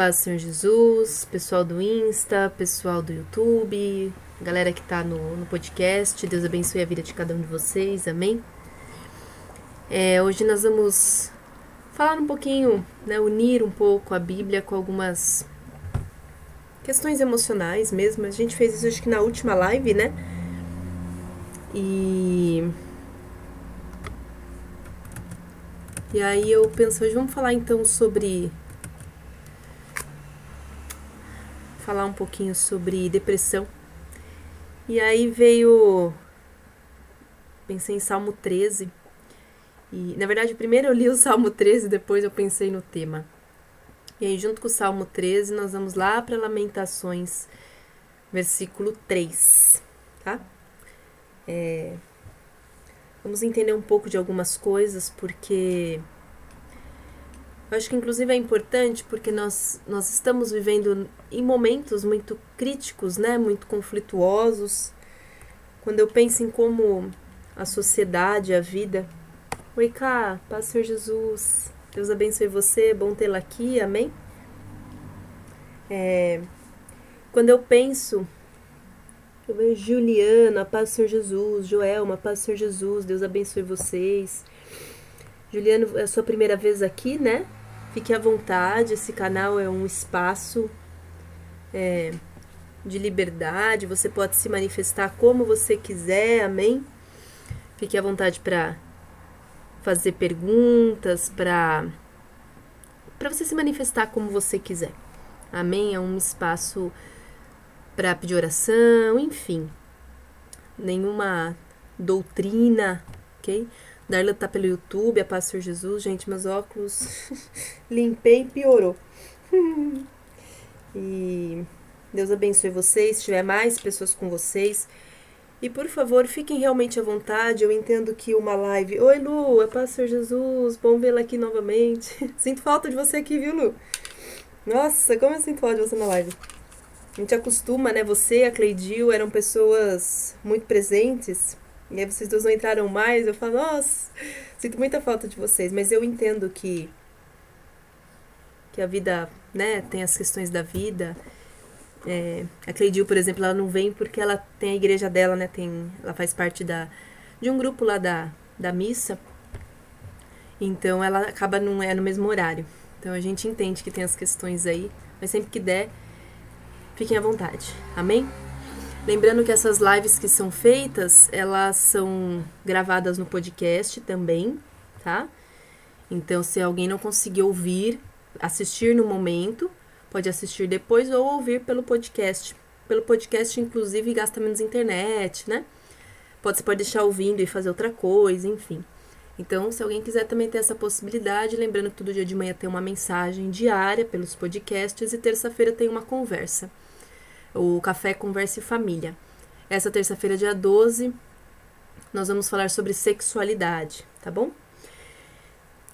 paz do Senhor Jesus, pessoal do Insta, pessoal do YouTube, galera que tá no, no podcast, Deus abençoe a vida de cada um de vocês, amém? É, hoje nós vamos falar um pouquinho, né, unir um pouco a Bíblia com algumas questões emocionais mesmo. A gente fez isso acho que na última live, né? E E aí eu penso, hoje vamos falar então sobre falar um pouquinho sobre depressão. E aí veio. Pensei em Salmo 13. E, na verdade, primeiro eu li o Salmo 13, depois eu pensei no tema. E aí, junto com o Salmo 13, nós vamos lá para Lamentações, versículo 3, tá? É, vamos entender um pouco de algumas coisas, porque eu acho que inclusive é importante porque nós, nós estamos vivendo em momentos muito críticos, né, muito conflituosos. Quando eu penso em como a sociedade, a vida. Oi, cá, paz Senhor Jesus. Deus abençoe você, bom tê-la aqui, amém? É, quando eu penso, eu vejo Juliana, paz Senhor Jesus, Joelma, paz Senhor Jesus, Deus abençoe vocês. Juliano, é a sua primeira vez aqui, né? Fique à vontade, esse canal é um espaço é, de liberdade, você pode se manifestar como você quiser, amém? Fique à vontade para fazer perguntas, para para você se manifestar como você quiser. Amém? É um espaço para pedir oração, enfim. Nenhuma doutrina, ok? Darla tá pelo YouTube, a Paz Senhor Jesus. Gente, meus óculos limpei e piorou. e Deus abençoe vocês. Se tiver mais pessoas com vocês. E por favor, fiquem realmente à vontade. Eu entendo que uma live. Oi, Lu, a Paz Senhor Jesus. Bom vê-la aqui novamente. Sinto falta de você aqui, viu, Lu? Nossa, como eu sinto falta de você na live. A gente acostuma, né? Você, a Cleidil, eram pessoas muito presentes. E aí vocês duas não entraram mais, eu falo, nossa, sinto muita falta de vocês, mas eu entendo que que a vida, né, tem as questões da vida. É, a Cleidil, por exemplo, ela não vem porque ela tem a igreja dela, né, tem, ela faz parte da de um grupo lá da, da missa. Então ela acaba não é no mesmo horário. Então a gente entende que tem as questões aí, mas sempre que der, fiquem à vontade. Amém? Lembrando que essas lives que são feitas, elas são gravadas no podcast também, tá? Então, se alguém não conseguir ouvir, assistir no momento, pode assistir depois ou ouvir pelo podcast. Pelo podcast, inclusive, gasta menos internet, né? Pode, você pode deixar ouvindo e fazer outra coisa, enfim. Então, se alguém quiser também ter essa possibilidade, lembrando que todo dia de manhã tem uma mensagem diária pelos podcasts e terça-feira tem uma conversa o Café Conversa e Família. Essa terça-feira, dia 12, nós vamos falar sobre sexualidade, tá bom?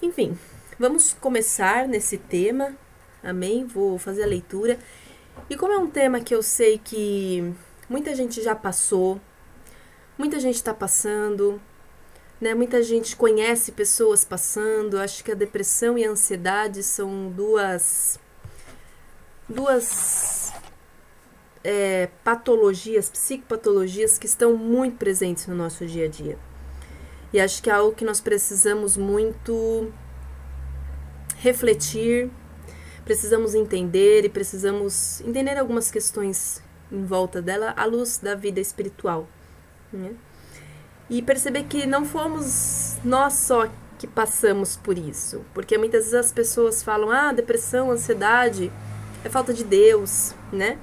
Enfim, vamos começar nesse tema, amém? Vou fazer a leitura. E como é um tema que eu sei que muita gente já passou, muita gente está passando, né? Muita gente conhece pessoas passando. Acho que a depressão e a ansiedade são duas duas é, patologias, psicopatologias que estão muito presentes no nosso dia a dia. E acho que é algo que nós precisamos muito refletir, precisamos entender e precisamos entender algumas questões em volta dela à luz da vida espiritual. Né? E perceber que não fomos nós só que passamos por isso, porque muitas vezes as pessoas falam: ah, depressão, ansiedade é falta de Deus, né?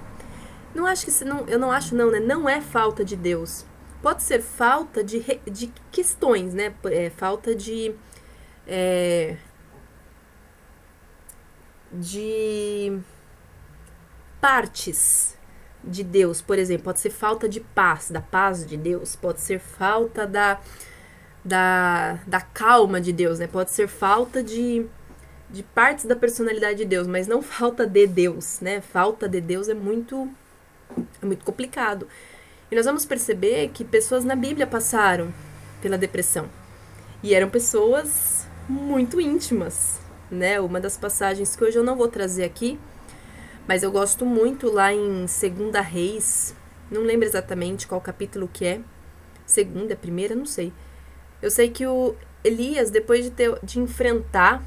Não acho que não, eu não acho não, né? Não é falta de Deus. Pode ser falta de, de questões, né? É, falta de é, de partes de Deus, por exemplo, pode ser falta de paz, da paz de Deus, pode ser falta da da, da calma de Deus, né? Pode ser falta de, de partes da personalidade de Deus, mas não falta de Deus, né? Falta de Deus é muito é muito complicado. E nós vamos perceber que pessoas na Bíblia passaram pela depressão. E eram pessoas muito íntimas, né? Uma das passagens que hoje eu não vou trazer aqui, Mas eu gosto muito lá em Segunda Reis, não lembro exatamente qual capítulo que é. Segunda, primeira, não sei. Eu sei que o Elias, depois de, ter, de enfrentar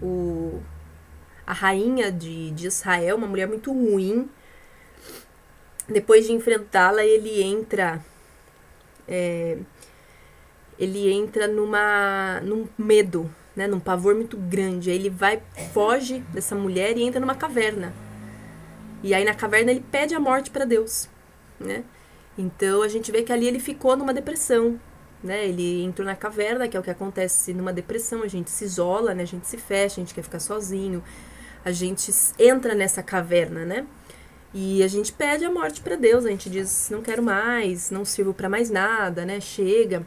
o, a rainha de, de Israel, uma mulher muito ruim, depois de enfrentá-la, ele entra. É, ele entra numa num medo, né, num pavor muito grande. Aí ele vai, foge dessa mulher e entra numa caverna. E aí na caverna ele pede a morte para Deus, né? Então a gente vê que ali ele ficou numa depressão, né? Ele entrou na caverna, que é o que acontece numa depressão, a gente se isola, né? A gente se fecha, a gente quer ficar sozinho. A gente entra nessa caverna, né? E a gente pede a morte para Deus, a gente diz: não quero mais, não sirvo para mais nada, né? Chega.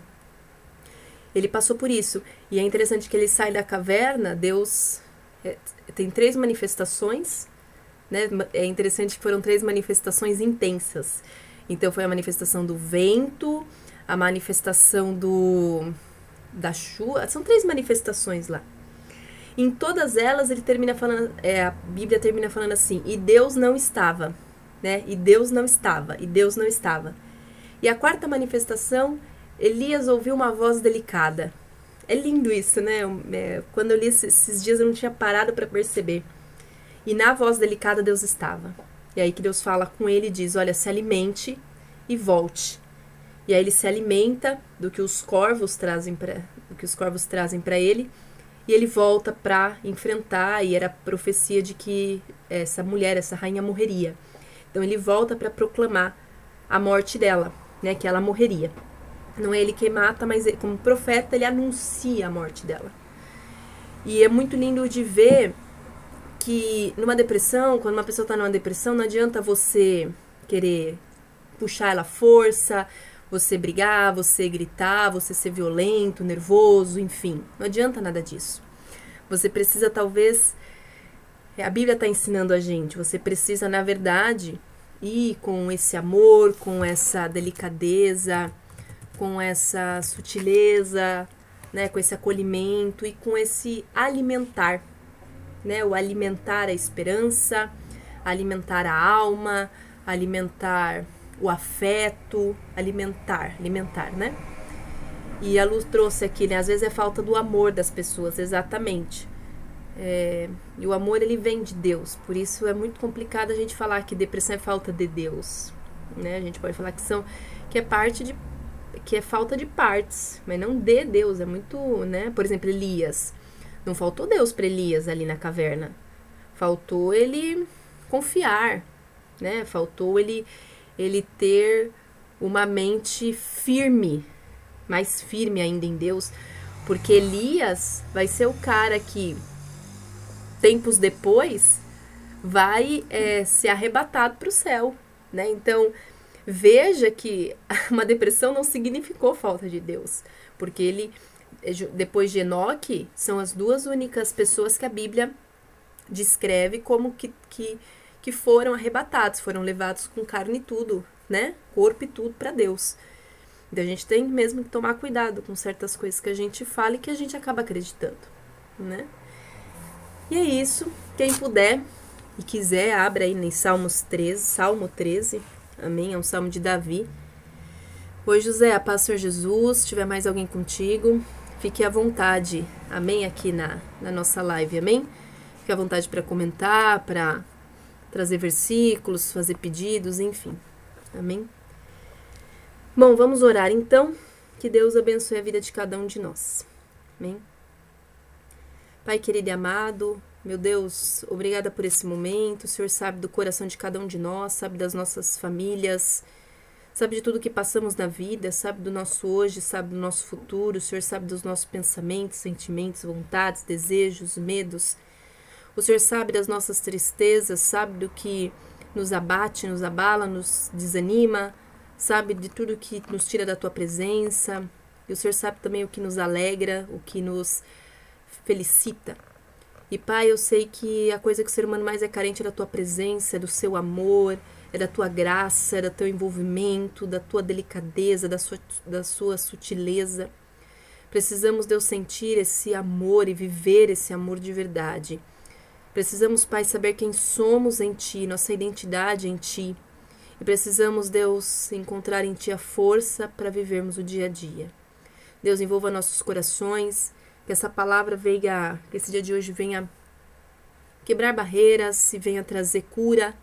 Ele passou por isso. E é interessante que ele sai da caverna, Deus é, tem três manifestações, né? É interessante que foram três manifestações intensas. Então foi a manifestação do vento, a manifestação do da chuva, são três manifestações lá. Em todas elas, ele termina falando, é, a Bíblia termina falando assim: e Deus não estava, né? E Deus não estava, e Deus não estava. E a quarta manifestação, Elias ouviu uma voz delicada. É lindo isso, né? É, quando eu li esses dias, eu não tinha parado para perceber. E na voz delicada, Deus estava. E aí que Deus fala com ele e diz: Olha, se alimente e volte. E aí ele se alimenta do que os corvos trazem para, do que os corvos trazem para ele e ele volta para enfrentar, e era a profecia de que essa mulher, essa rainha morreria. Então ele volta para proclamar a morte dela, né, que ela morreria. Não é ele quem mata, mas ele, como profeta ele anuncia a morte dela. E é muito lindo de ver que numa depressão, quando uma pessoa está numa depressão, não adianta você querer puxar ela força, você brigar, você gritar, você ser violento, nervoso, enfim. Não adianta nada disso. Você precisa, talvez. A Bíblia está ensinando a gente. Você precisa, na verdade, ir com esse amor, com essa delicadeza, com essa sutileza, né, com esse acolhimento e com esse alimentar, né, o alimentar a esperança, alimentar a alma, alimentar o afeto, alimentar, alimentar, né? E a Luz trouxe aqui, né? Às vezes é falta do amor das pessoas, exatamente. É, e o amor ele vem de Deus, por isso é muito complicado a gente falar que depressão é falta de Deus, né? A gente pode falar que são que é parte de que é falta de partes, mas não de Deus, é muito, né? Por exemplo, Elias. Não faltou Deus para Elias ali na caverna. Faltou ele confiar, né? Faltou ele ele ter uma mente firme, mais firme ainda em Deus, porque Elias vai ser o cara que, tempos depois, vai é, ser arrebatado para o céu, né? Então, veja que uma depressão não significou falta de Deus, porque ele, é, depois de Enoque, são as duas únicas pessoas que a Bíblia descreve como que, que que foram arrebatados, foram levados com carne e tudo, né? Corpo e tudo para Deus. Então a gente tem mesmo que tomar cuidado com certas coisas que a gente fala e que a gente acaba acreditando, né? E é isso. Quem puder e quiser, abra aí em Salmos 13, Salmo 13. Amém? É um salmo de Davi. Oi, José, a paz Senhor Jesus. Se tiver mais alguém contigo, fique à vontade. Amém? Aqui na, na nossa live. Amém? Fique à vontade para comentar, para trazer versículos, fazer pedidos, enfim. Amém? Bom, vamos orar então. Que Deus abençoe a vida de cada um de nós. Amém? Pai querido e amado, meu Deus, obrigada por esse momento. O Senhor sabe do coração de cada um de nós, sabe das nossas famílias, sabe de tudo que passamos na vida, sabe do nosso hoje, sabe do nosso futuro. O Senhor sabe dos nossos pensamentos, sentimentos, vontades, desejos, medos. O Senhor sabe das nossas tristezas, sabe do que nos abate, nos abala, nos desanima, sabe de tudo que nos tira da tua presença. E o Senhor sabe também o que nos alegra, o que nos felicita. E Pai, eu sei que a coisa que o ser humano mais é carente é da tua presença, é do seu amor, é da tua graça, é do teu envolvimento, da tua delicadeza, da sua, da sua sutileza. Precisamos, Deus, sentir esse amor e viver esse amor de verdade. Precisamos, Pai, saber quem somos em Ti, nossa identidade em Ti. E precisamos, Deus, encontrar em Ti a força para vivermos o dia a dia. Deus, envolva nossos corações, que essa palavra venha, que esse dia de hoje venha quebrar barreiras e venha trazer cura,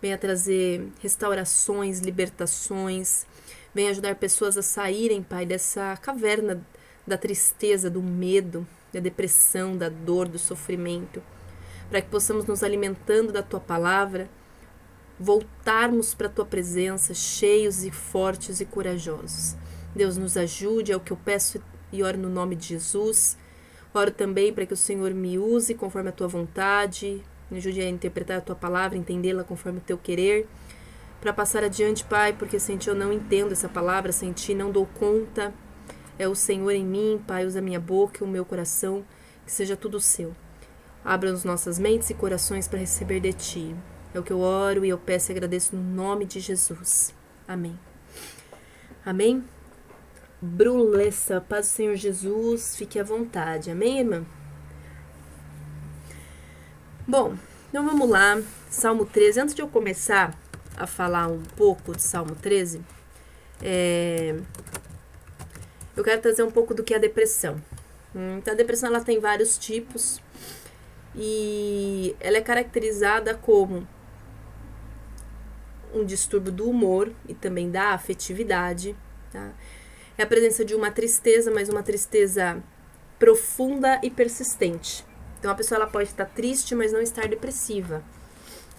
venha trazer restaurações, libertações, venha ajudar pessoas a saírem, Pai, dessa caverna da tristeza, do medo, da depressão, da dor, do sofrimento, para que possamos nos alimentando da tua palavra, voltarmos para a tua presença cheios e fortes e corajosos. Deus nos ajude, é o que eu peço e oro no nome de Jesus. Oro também para que o Senhor me use conforme a tua vontade, me ajude a interpretar a tua palavra, entendê-la conforme o teu querer. Para passar adiante, Pai, porque sem ti eu não entendo essa palavra, sem ti não dou conta. É o Senhor em mim, Pai, usa minha boca e o meu coração, que seja tudo seu. Abra as nossas mentes e corações para receber de ti. É o que eu oro e eu peço e agradeço no nome de Jesus. Amém. Amém? Brulessa, paz do Senhor Jesus, fique à vontade. Amém, irmã? Bom, então vamos lá. Salmo 13. Antes de eu começar a falar um pouco de Salmo 13, é, eu quero trazer um pouco do que é a depressão. Então, a depressão ela tem vários tipos e ela é caracterizada como um distúrbio do humor e também da afetividade, tá? é a presença de uma tristeza, mas uma tristeza profunda e persistente. Então a pessoa ela pode estar triste, mas não estar depressiva,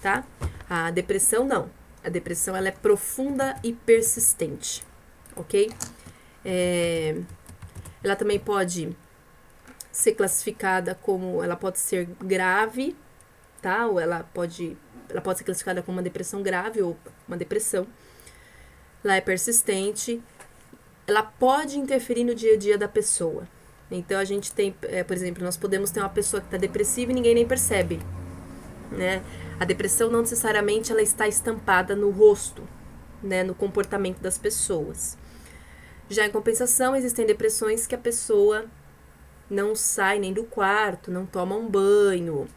tá? A depressão não. A depressão ela é profunda e persistente, ok? É, ela também pode ser classificada como, ela pode ser grave, tá? Ou ela pode, ela pode ser classificada como uma depressão grave ou uma depressão. Ela é persistente ela pode interferir no dia a dia da pessoa. Então a gente tem, é, por exemplo, nós podemos ter uma pessoa que está depressiva e ninguém nem percebe, né? A depressão não necessariamente ela está estampada no rosto, né, no comportamento das pessoas. Já em compensação, existem depressões que a pessoa não sai nem do quarto, não toma um banho,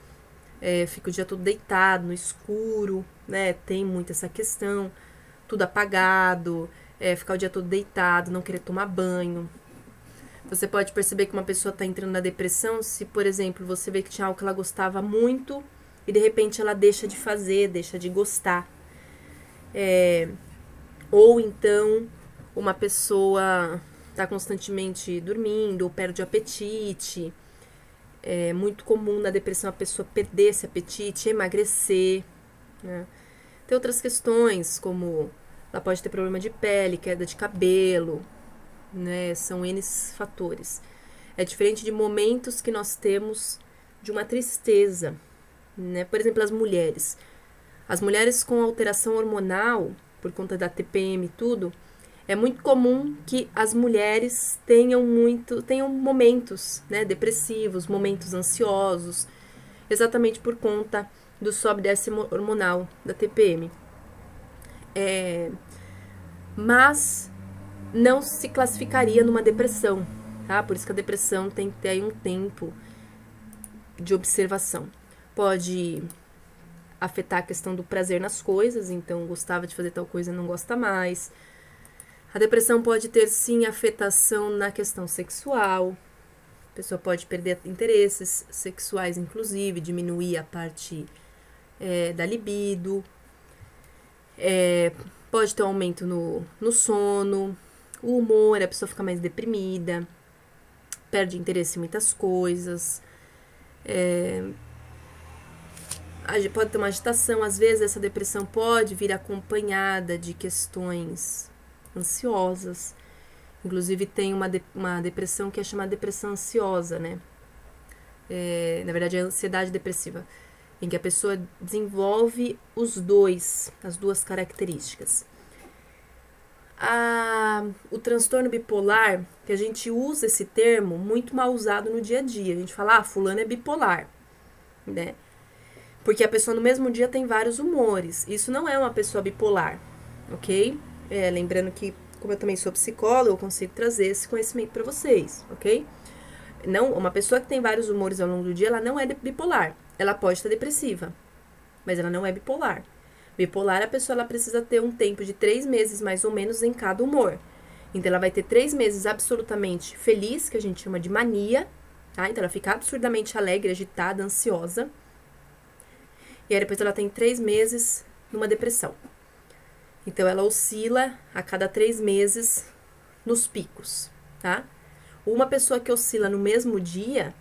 é, fica o dia todo deitado no escuro, né? Tem muito essa questão, tudo apagado, é, ficar o dia todo deitado, não querer tomar banho. Você pode perceber que uma pessoa está entrando na depressão se, por exemplo, você vê que tinha algo que ela gostava muito e de repente ela deixa de fazer, deixa de gostar. É, ou então uma pessoa está constantemente dormindo ou perde o apetite. É muito comum na depressão a pessoa perder esse apetite, emagrecer. Né? Tem outras questões como ela pode ter problema de pele, queda de cabelo, né? São N fatores. É diferente de momentos que nós temos de uma tristeza, né? Por exemplo, as mulheres. As mulheres com alteração hormonal, por conta da TPM e tudo, é muito comum que as mulheres tenham muito, tenham momentos, né, depressivos, momentos ansiosos, exatamente por conta do sobe desce hormonal da TPM. É, mas não se classificaria numa depressão, tá? Por isso que a depressão tem que ter aí um tempo de observação. Pode afetar a questão do prazer nas coisas, então gostava de fazer tal coisa e não gosta mais. A depressão pode ter sim afetação na questão sexual. A pessoa pode perder interesses sexuais, inclusive, diminuir a parte é, da libido, é, pode ter um aumento no, no sono, o humor, a pessoa fica mais deprimida, perde interesse em muitas coisas. É, pode ter uma agitação, às vezes essa depressão pode vir acompanhada de questões ansiosas. Inclusive tem uma, de, uma depressão que é chamada depressão ansiosa, né? É, na verdade é ansiedade depressiva em que a pessoa desenvolve os dois, as duas características. A, o transtorno bipolar, que a gente usa esse termo muito mal usado no dia a dia. A gente fala, ah, fulano é bipolar, né? Porque a pessoa no mesmo dia tem vários humores. Isso não é uma pessoa bipolar, ok? É, lembrando que, como eu também sou psicóloga, eu consigo trazer esse conhecimento para vocês, ok? Não, uma pessoa que tem vários humores ao longo do dia, ela não é bipolar. ela pode estar depressiva, mas ela não é bipolar. Bipolar, a pessoa ela precisa ter um tempo de três meses mais ou menos em cada humor. Então, ela vai ter três meses absolutamente feliz, que a gente chama de mania, tá? Então, ela fica absurdamente alegre, agitada, ansiosa. E aí, depois ela tem três meses numa depressão. Então, ela oscila a cada três meses nos picos, tá? Uma pessoa que oscila no mesmo dia,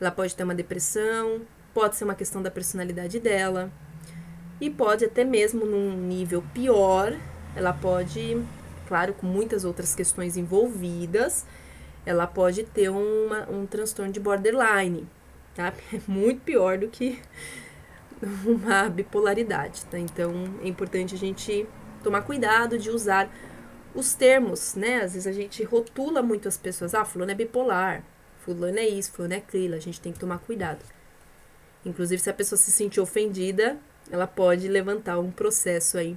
ela pode ter uma depressão, pode ser uma questão da personalidade dela, e pode até mesmo num nível pior, ela pode, claro, com muitas outras questões envolvidas, ela pode ter uma, um transtorno de borderline, tá? É muito pior do que uma bipolaridade, tá? Então é importante a gente tomar cuidado de usar os termos, né? Às vezes a gente rotula muito as pessoas. Ah, fulano é bipolar, fulano é isso, fulano é aquilo. A gente tem que tomar cuidado. Inclusive, se a pessoa se sentir ofendida, ela pode levantar um processo aí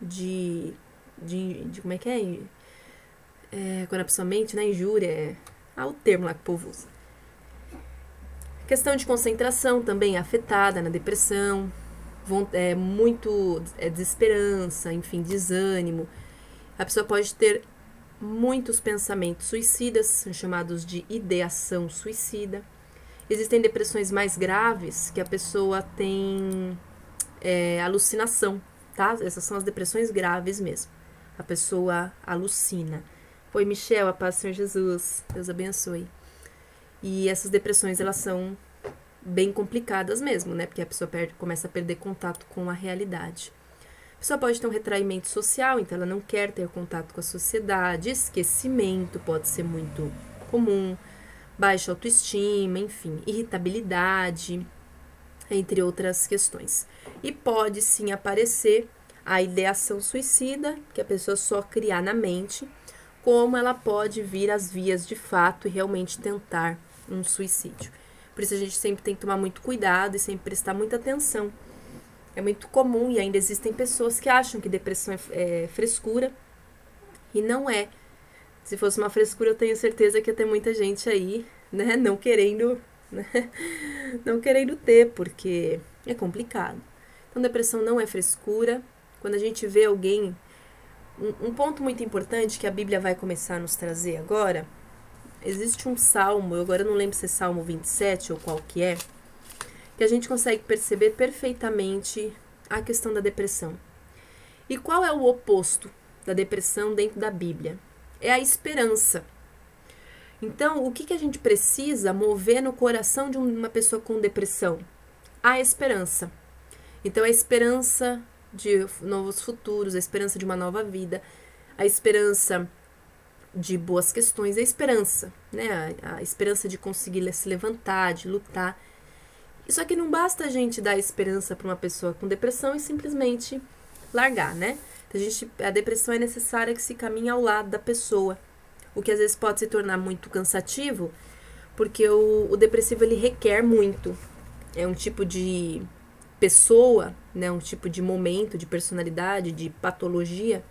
de. de, de como é que é? é? Quando a pessoa mente, né? Injúria. É, ah, o termo lá que o povo usa. Questão de concentração também afetada na depressão. É muito é, desesperança, enfim, desânimo a pessoa pode ter muitos pensamentos suicidas, chamados de ideação suicida. Existem depressões mais graves que a pessoa tem é, alucinação, tá? Essas são as depressões graves mesmo. A pessoa alucina. Oi, Michel, a paz do Senhor Jesus. Deus abençoe. E essas depressões, elas são bem complicadas mesmo, né? Porque a pessoa perde, começa a perder contato com a realidade pessoa pode ter um retraimento social, então ela não quer ter contato com a sociedade, esquecimento pode ser muito comum, baixa autoestima, enfim, irritabilidade, entre outras questões. E pode sim aparecer a ideação suicida, que a pessoa só criar na mente, como ela pode vir às vias de fato e realmente tentar um suicídio. Por isso a gente sempre tem que tomar muito cuidado e sempre prestar muita atenção é muito comum e ainda existem pessoas que acham que depressão é, é frescura e não é. Se fosse uma frescura, eu tenho certeza que ia ter muita gente aí, né, não querendo, né, não querendo ter, porque é complicado. Então, depressão não é frescura. Quando a gente vê alguém, um, ponto muito importante que a Bíblia vai começar a nos trazer agora, existe um salmo, eu agora não lembro se é Salmo 27 ou qual que é, que a gente consegue perceber perfeitamente a questão da depressão. E qual é o oposto da depressão dentro da Bíblia? É a esperança. Então, o que, que a gente precisa mover no coração de uma pessoa com depressão? A esperança. Então, a esperança de novos futuros, a esperança de uma nova vida, a esperança de boas questões, a esperança, né? A, a esperança de conseguir se levantar, de lutar. Só que não basta a gente dar esperança para uma pessoa com depressão e simplesmente largar, né? A, gente, a depressão é necessária que se caminhe ao lado da pessoa, o que às vezes pode se tornar muito cansativo, porque o, o depressivo ele requer muito. É um tipo de pessoa, né, um tipo de momento, de personalidade, de patologia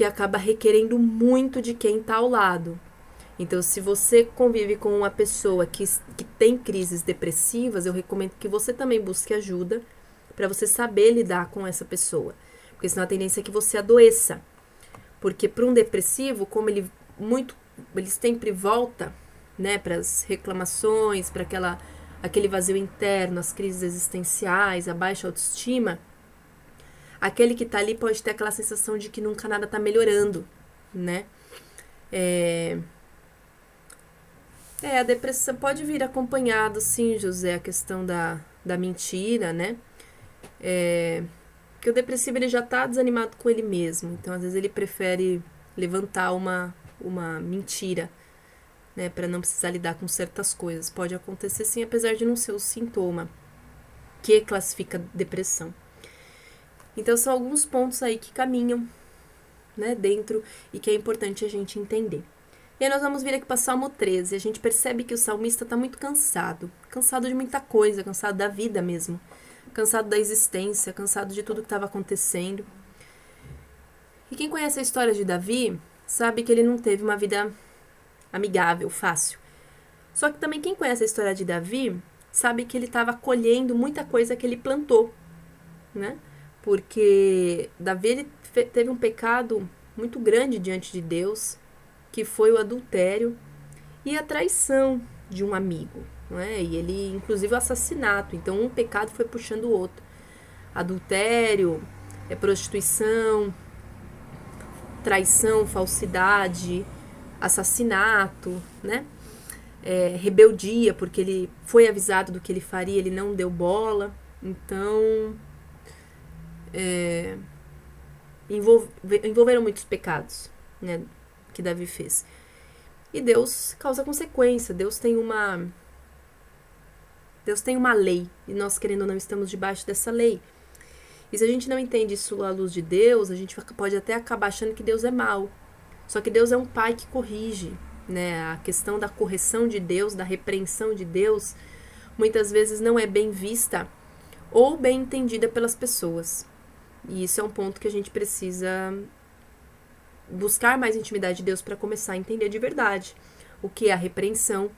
que acaba requerendo muito de quem está ao lado. Então, se você convive com uma pessoa que, que tem crises depressivas, eu recomendo que você também busque ajuda para você saber lidar com essa pessoa. Porque senão a tendência é que você adoeça. Porque para um depressivo, como ele muito ele sempre volta, né, para as reclamações, para aquela aquele vazio interno, as crises existenciais, a baixa autoestima, aquele que está ali pode ter aquela sensação de que nunca nada está melhorando, né? É, é, a depressão pode vir acompanhado, sim, José, a questão da, da mentira, né? É, porque o depressivo ele já tá desanimado com ele mesmo, então às vezes ele prefere levantar uma, uma mentira, né, para não precisar lidar com certas coisas. Pode acontecer sim, apesar de não ser o sintoma que classifica depressão. Então são alguns pontos aí que caminham, né, dentro e que é importante a gente entender. E aí nós vamos vir aqui para Salmo 13. A gente percebe que o salmista está muito cansado. Cansado de muita coisa, cansado da vida mesmo. Cansado da existência, cansado de tudo que estava acontecendo. E quem conhece a história de Davi sabe que ele não teve uma vida amigável, fácil. Só que também quem conhece a história de Davi sabe que ele estava colhendo muita coisa que ele plantou, né? Porque Davi teve um pecado muito grande diante de Deus, que foi o adultério e a traição de um amigo, não é? E ele, inclusive, o assassinato. Então, um pecado foi puxando o outro. Adultério, é prostituição, traição, falsidade, assassinato, né? É, rebeldia, porque ele foi avisado do que ele faria, ele não deu bola. Então, é, envolve, envolveram muitos pecados, né? Que Davi fez. E Deus causa consequência. Deus tem uma Deus tem uma lei e nós querendo ou não estamos debaixo dessa lei. E se a gente não entende isso à luz de Deus, a gente pode até acabar achando que Deus é mau. Só que Deus é um pai que corrige, né? A questão da correção de Deus, da repreensão de Deus, muitas vezes não é bem vista ou bem entendida pelas pessoas. E isso é um ponto que a gente precisa buscar mais intimidade de Deus para começar a entender de verdade o que é a repreensão,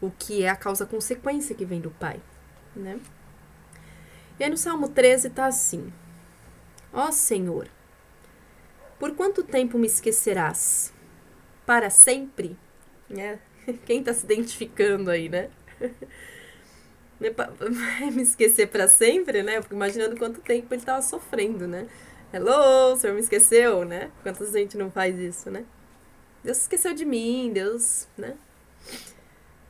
o que é a causa-consequência que vem do Pai, né? E aí no Salmo 13 tá assim: Ó Senhor, por quanto tempo me esquecerás? Para sempre? Né? Quem tá se identificando aí, né? Vai me esquecer para sempre, né? Porque imaginando quanto tempo ele tava sofrendo, né? Hello, o senhor me esqueceu, né? Quantas gente não faz isso, né? Deus esqueceu de mim, Deus, né?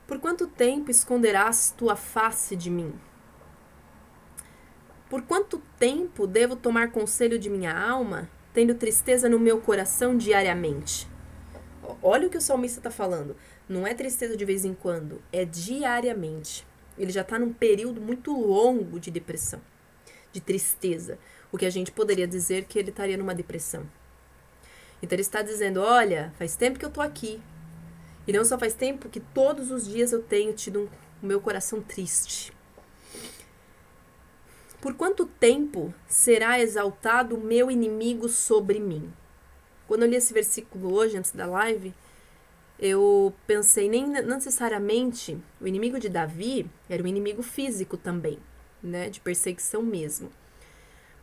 Por quanto tempo esconderás tua face de mim? Por quanto tempo devo tomar conselho de minha alma, tendo tristeza no meu coração diariamente? Olha o que o salmista está falando. Não é tristeza de vez em quando, é diariamente. Ele já está num período muito longo de depressão, de tristeza. O que a gente poderia dizer que ele estaria numa depressão. Então ele está dizendo: Olha, faz tempo que eu estou aqui. E não só faz tempo que todos os dias eu tenho tido um, o meu coração triste. Por quanto tempo será exaltado o meu inimigo sobre mim? Quando eu li esse versículo hoje, antes da live, eu pensei nem necessariamente o inimigo de Davi era um inimigo físico também, né, de perseguição mesmo.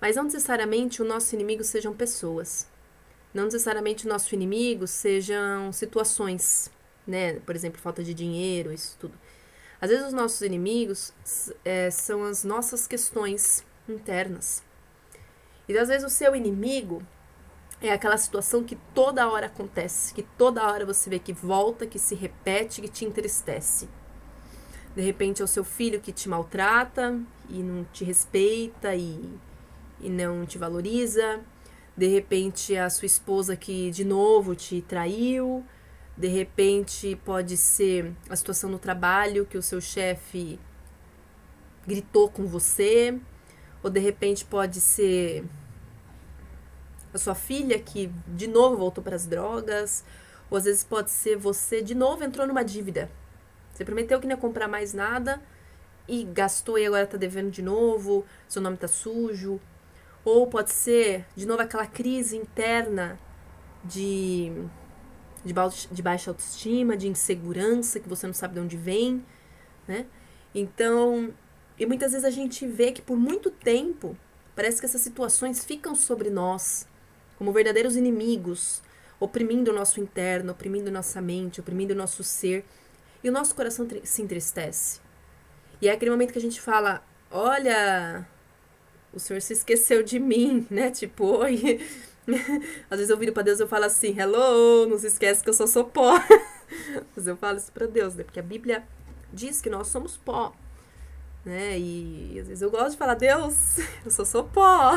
Mas não necessariamente o nosso inimigo sejam pessoas. Não necessariamente o nosso inimigo sejam situações, né? Por exemplo, falta de dinheiro, isso tudo. Às vezes os nossos inimigos é, são as nossas questões internas. E às vezes o seu inimigo é aquela situação que toda hora acontece, que toda hora você vê que volta, que se repete, que te entristece. De repente é o seu filho que te maltrata e não te respeita e, e não te valoriza. De repente é a sua esposa que de novo te traiu. De repente pode ser a situação no trabalho que o seu chefe gritou com você. Ou de repente pode ser a sua filha que de novo voltou para as drogas, ou às vezes pode ser você de novo entrou numa dívida. Você prometeu que não ia comprar mais nada e gastou e agora tá devendo de novo, seu nome tá sujo. Ou pode ser de novo aquela crise interna de de, ba de baixa autoestima, de insegurança que você não sabe de onde vem, né? Então, e muitas vezes a gente vê que por muito tempo parece que essas situações ficam sobre nós como verdadeiros inimigos, oprimindo o nosso interno, oprimindo nossa mente, oprimindo o nosso ser, e o nosso coração se entristece. E é aquele momento que a gente fala: Olha, o Senhor se esqueceu de mim, né? Tipo, oi. Às vezes eu viro para Deus eu falo assim: Hello, não se esquece que eu só sou pó. Mas eu falo isso para Deus, né? Porque a Bíblia diz que nós somos pó. Né? E às vezes eu gosto de falar: Deus, eu só sou pó.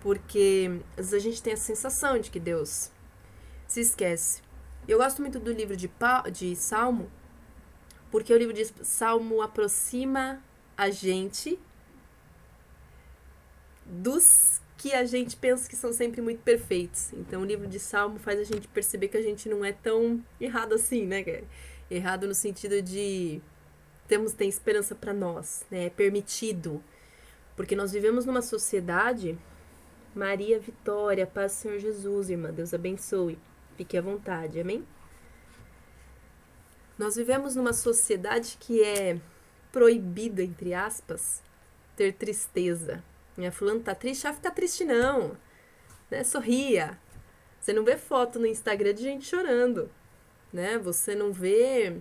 Porque às vezes a gente tem a sensação de que Deus se esquece. Eu gosto muito do livro de, de Salmo, porque o livro de Salmo aproxima a gente dos que a gente pensa que são sempre muito perfeitos. Então, o livro de Salmo faz a gente perceber que a gente não é tão errado assim, né? Errado no sentido de temos tem esperança para nós, né? É permitido. Porque nós vivemos numa sociedade Maria Vitória, paz do Senhor Jesus, irmã. Deus abençoe. Fique à vontade, amém? Nós vivemos numa sociedade que é proibido, entre aspas, ter tristeza. Minha fulano tá triste, ah, fica triste não. Né? Sorria. Você não vê foto no Instagram de gente chorando, né? Você não vê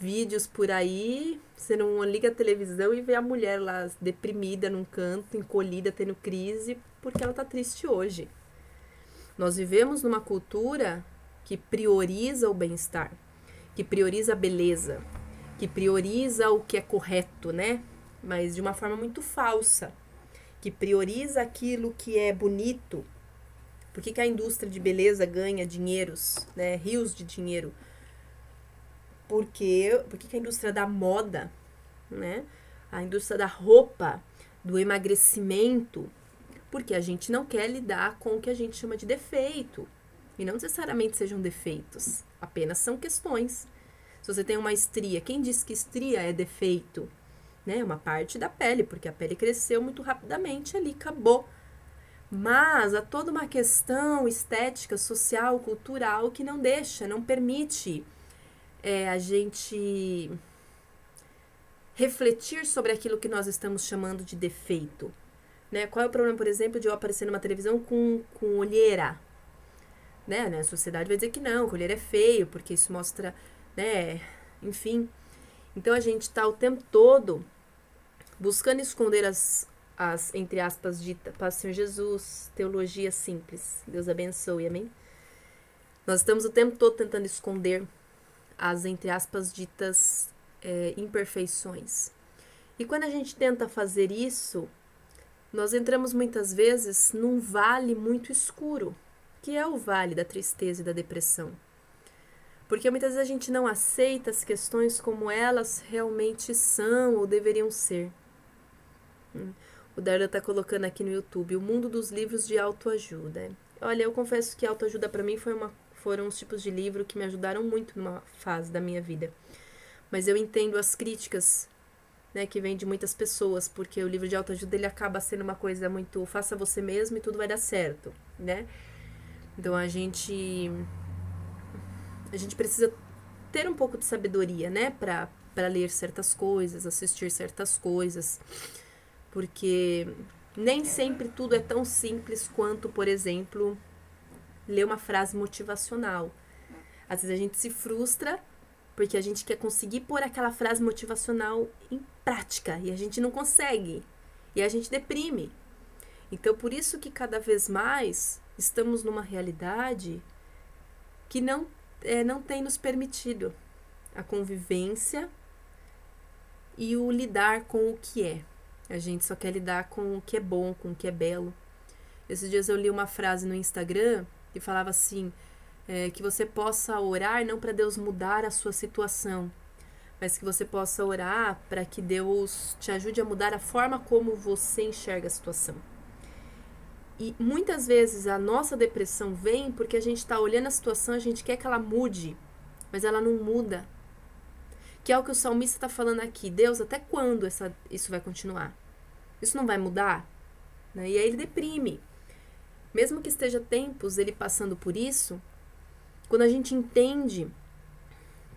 vídeos por aí, você não liga a televisão e vê a mulher lá deprimida num canto, encolhida, tendo crise, porque ela tá triste hoje. Nós vivemos numa cultura que prioriza o bem-estar, que prioriza a beleza, que prioriza o que é correto, né? Mas de uma forma muito falsa, que prioriza aquilo que é bonito. Por que, que a indústria de beleza ganha dinheiros, né? Rios de dinheiro? Porque, por que, que a indústria da moda, né? A indústria da roupa, do emagrecimento, porque a gente não quer lidar com o que a gente chama de defeito. E não necessariamente sejam defeitos, apenas são questões. Se você tem uma estria, quem diz que estria é defeito? Né? Uma parte da pele, porque a pele cresceu muito rapidamente ali, acabou. Mas há toda uma questão estética, social, cultural que não deixa, não permite é, a gente refletir sobre aquilo que nós estamos chamando de defeito. Né? Qual é o problema, por exemplo, de eu aparecer numa televisão com, com olheira? Né? A sociedade vai dizer que não, que olheira é feio, porque isso mostra, né? Enfim. Então a gente está o tempo todo buscando esconder as, as entre aspas, dita paz Senhor Jesus, teologia simples. Deus abençoe, amém? Nós estamos o tempo todo tentando esconder as, entre aspas, ditas é, imperfeições. E quando a gente tenta fazer isso, nós entramos muitas vezes num vale muito escuro, que é o vale da tristeza e da depressão. Porque muitas vezes a gente não aceita as questões como elas realmente são ou deveriam ser. Hum. O Darla está colocando aqui no YouTube o mundo dos livros de autoajuda. Olha, eu confesso que autoajuda para mim foi uma, foram os tipos de livro que me ajudaram muito numa fase da minha vida. Mas eu entendo as críticas né, que vem de muitas pessoas, porque o livro de autoajuda ele acaba sendo uma coisa muito faça você mesmo e tudo vai dar certo, né? Então a gente a gente precisa ter um pouco de sabedoria, né, para para ler certas coisas, assistir certas coisas, porque nem sempre tudo é tão simples quanto, por exemplo, ler uma frase motivacional. Às vezes a gente se frustra porque a gente quer conseguir pôr aquela frase motivacional em prática e a gente não consegue. E a gente deprime. Então, por isso que cada vez mais estamos numa realidade que não, é, não tem nos permitido a convivência e o lidar com o que é. A gente só quer lidar com o que é bom, com o que é belo. Esses dias eu li uma frase no Instagram que falava assim: é, que você possa orar não para Deus mudar a sua situação, mas que você possa orar para que Deus te ajude a mudar a forma como você enxerga a situação. E muitas vezes a nossa depressão vem porque a gente está olhando a situação, a gente quer que ela mude, mas ela não muda. Que é o que o salmista está falando aqui. Deus, até quando essa, isso vai continuar? Isso não vai mudar? Né? E aí ele deprime. Mesmo que esteja tempos ele passando por isso, quando a gente entende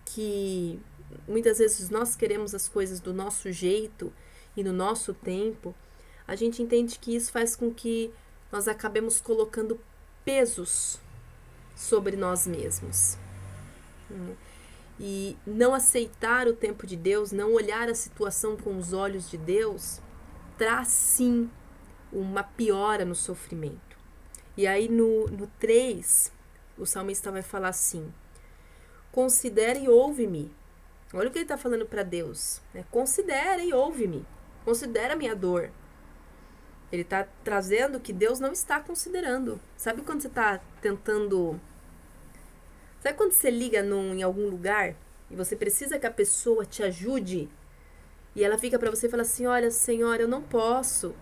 que muitas vezes nós queremos as coisas do nosso jeito e no nosso tempo, a gente entende que isso faz com que nós acabemos colocando pesos sobre nós mesmos. E não aceitar o tempo de Deus, não olhar a situação com os olhos de Deus, traz sim uma piora no sofrimento. E aí no, no 3, o salmista vai falar assim: Considere e ouve-me. Olha o que ele está falando para Deus. Né? Considere e ouve-me. Considera a minha dor. Ele está trazendo que Deus não está considerando. Sabe quando você está tentando. Sabe quando você liga num, em algum lugar e você precisa que a pessoa te ajude? E ela fica para você e fala assim: Olha, senhora, eu não posso.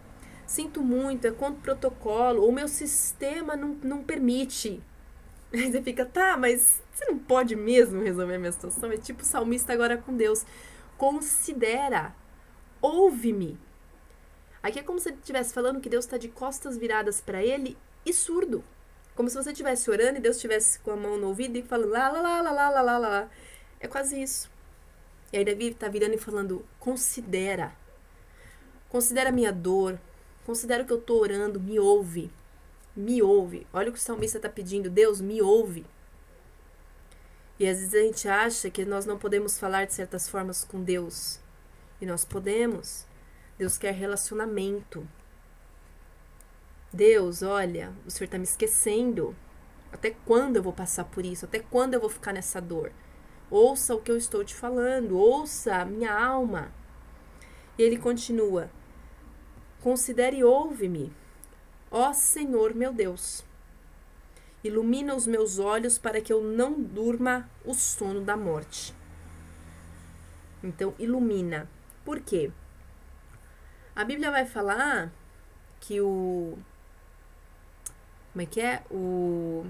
Sinto muito, é contra o protocolo. O meu sistema não, não permite. Aí você fica, tá, mas você não pode mesmo resolver a minha situação? É tipo salmista agora com Deus. Considera, ouve-me. Aqui é como se ele estivesse falando que Deus está de costas viradas para ele e surdo. Como se você estivesse orando e Deus estivesse com a mão no ouvido e falando lá, lá, lá, lá, lá, lá, lá, lá. É quase isso. E aí Davi está virando e falando: considera. Considera a minha dor. Considera o que eu estou orando. Me ouve. Me ouve. Olha o que o salmista está pedindo. Deus, me ouve. E às vezes a gente acha que nós não podemos falar de certas formas com Deus. E nós podemos. Deus quer relacionamento. Deus, olha, o Senhor está me esquecendo. Até quando eu vou passar por isso? Até quando eu vou ficar nessa dor? Ouça o que eu estou te falando, ouça a minha alma. E ele continua: Considere e ouve-me, ó Senhor meu Deus. Ilumina os meus olhos para que eu não durma o sono da morte. Então, ilumina. Por quê? A Bíblia vai falar que o. Como é que é? O.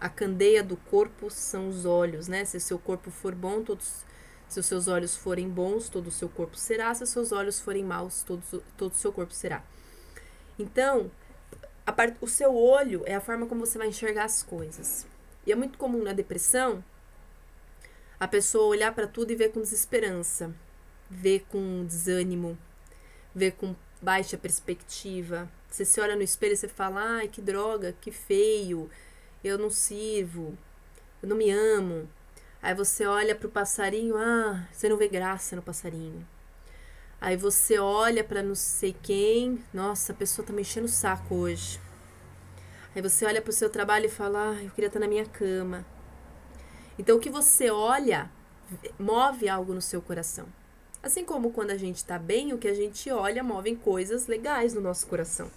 A candeia do corpo são os olhos, né? Se seu corpo for bom, todos se os seus olhos forem bons, todo o seu corpo será. Se os seus olhos forem maus, todo, todo o seu corpo será. Então, part... o seu olho é a forma como você vai enxergar as coisas. E é muito comum na depressão a pessoa olhar para tudo e ver com desesperança, ver com desânimo, ver com baixa perspectiva. Você se olha no espelho e você fala: ai, que droga, que feio, eu não sirvo, eu não me amo. Aí você olha para o passarinho, ah, você não vê graça no passarinho. Aí você olha para não sei quem, nossa, a pessoa tá me enchendo o saco hoje. Aí você olha para o seu trabalho e fala, ah, eu queria estar na minha cama. Então o que você olha move algo no seu coração. Assim como quando a gente está bem, o que a gente olha move coisas legais no nosso coração.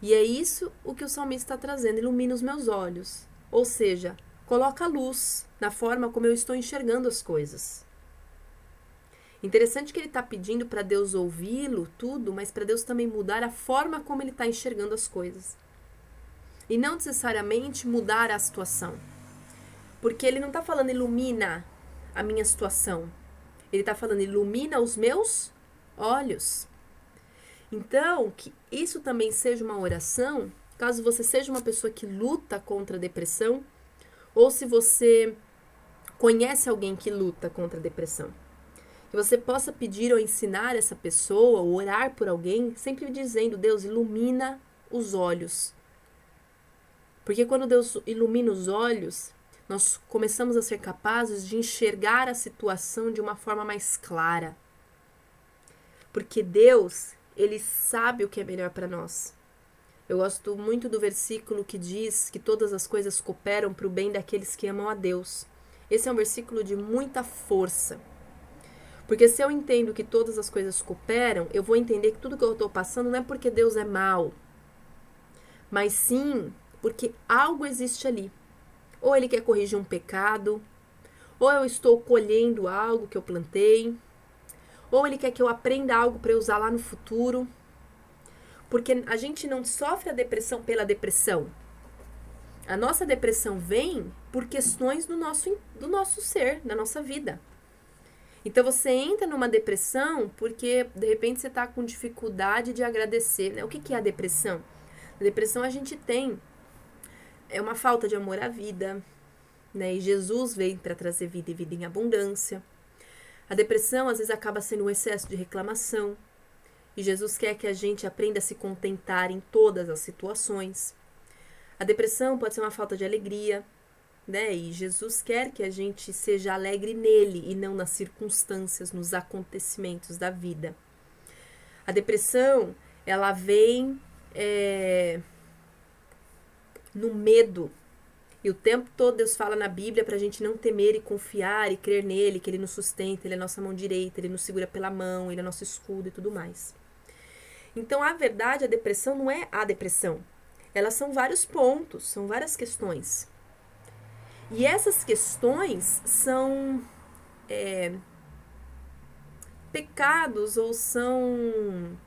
E é isso o que o salmista está trazendo, ilumina os meus olhos. Ou seja, coloca luz na forma como eu estou enxergando as coisas. Interessante que ele está pedindo para Deus ouvi-lo, tudo, mas para Deus também mudar a forma como ele está enxergando as coisas. E não necessariamente mudar a situação. Porque ele não está falando ilumina a minha situação. Ele está falando ilumina os meus olhos. Então, que isso também seja uma oração, caso você seja uma pessoa que luta contra a depressão, ou se você conhece alguém que luta contra a depressão. Que você possa pedir ou ensinar essa pessoa, ou orar por alguém, sempre dizendo: Deus, ilumina os olhos. Porque quando Deus ilumina os olhos, nós começamos a ser capazes de enxergar a situação de uma forma mais clara. Porque Deus, ele sabe o que é melhor para nós. Eu gosto muito do versículo que diz que todas as coisas cooperam para o bem daqueles que amam a Deus. Esse é um versículo de muita força. Porque se eu entendo que todas as coisas cooperam, eu vou entender que tudo que eu estou passando não é porque Deus é mal, mas sim porque algo existe ali. Ou ele quer corrigir um pecado, ou eu estou colhendo algo que eu plantei, ou ele quer que eu aprenda algo para usar lá no futuro. Porque a gente não sofre a depressão pela depressão. A nossa depressão vem por questões do nosso, do nosso ser, da nossa vida. Então você entra numa depressão porque de repente você está com dificuldade de agradecer. Né? O que, que é a depressão? A depressão a gente tem é uma falta de amor à vida, né? E Jesus veio para trazer vida e vida em abundância. A depressão às vezes acaba sendo um excesso de reclamação, e Jesus quer que a gente aprenda a se contentar em todas as situações. A depressão pode ser uma falta de alegria, né? E Jesus quer que a gente seja alegre nele e não nas circunstâncias, nos acontecimentos da vida. A depressão, ela vem é, no medo. E o tempo todo Deus fala na Bíblia para a gente não temer e confiar e crer nele, que ele nos sustenta, ele é nossa mão direita, ele nos segura pela mão, ele é nosso escudo e tudo mais. Então, a verdade, a depressão não é a depressão. Elas são vários pontos, são várias questões. E essas questões são é, pecados ou são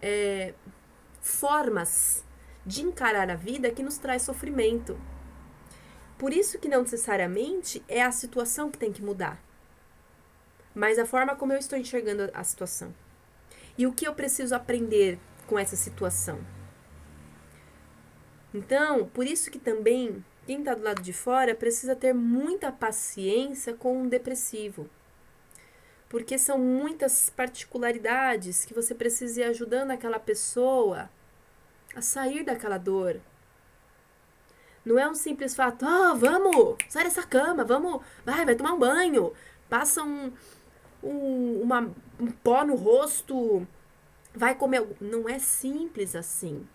é, formas de encarar a vida que nos traz sofrimento. Por isso que não necessariamente é a situação que tem que mudar, mas a forma como eu estou enxergando a situação. E o que eu preciso aprender com essa situação? Então, por isso que também quem está do lado de fora precisa ter muita paciência com um depressivo. Porque são muitas particularidades que você precisa ir ajudando aquela pessoa a sair daquela dor. Não é um simples fato, ah, oh, vamos, sai dessa cama, vamos, vai, vai tomar um banho, passa um, um, uma, um pó no rosto, vai comer. Não é simples assim,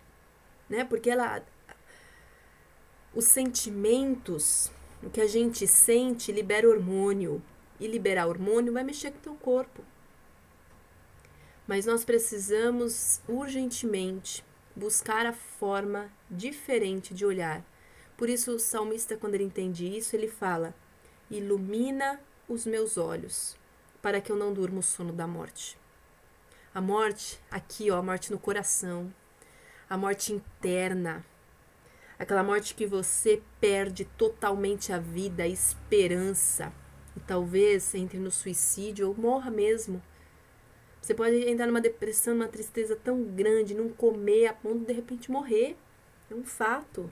né? Porque ela. Os sentimentos, o que a gente sente, libera hormônio. E liberar hormônio vai mexer com o teu corpo. Mas nós precisamos urgentemente buscar a forma diferente de olhar. Por isso, o salmista, quando ele entende isso, ele fala: Ilumina os meus olhos, para que eu não durma o sono da morte. A morte, aqui, ó, a morte no coração, a morte interna, aquela morte que você perde totalmente a vida, a esperança, e talvez entre no suicídio ou morra mesmo. Você pode entrar numa depressão, numa tristeza tão grande, não comer a ponto de de repente morrer. É um fato.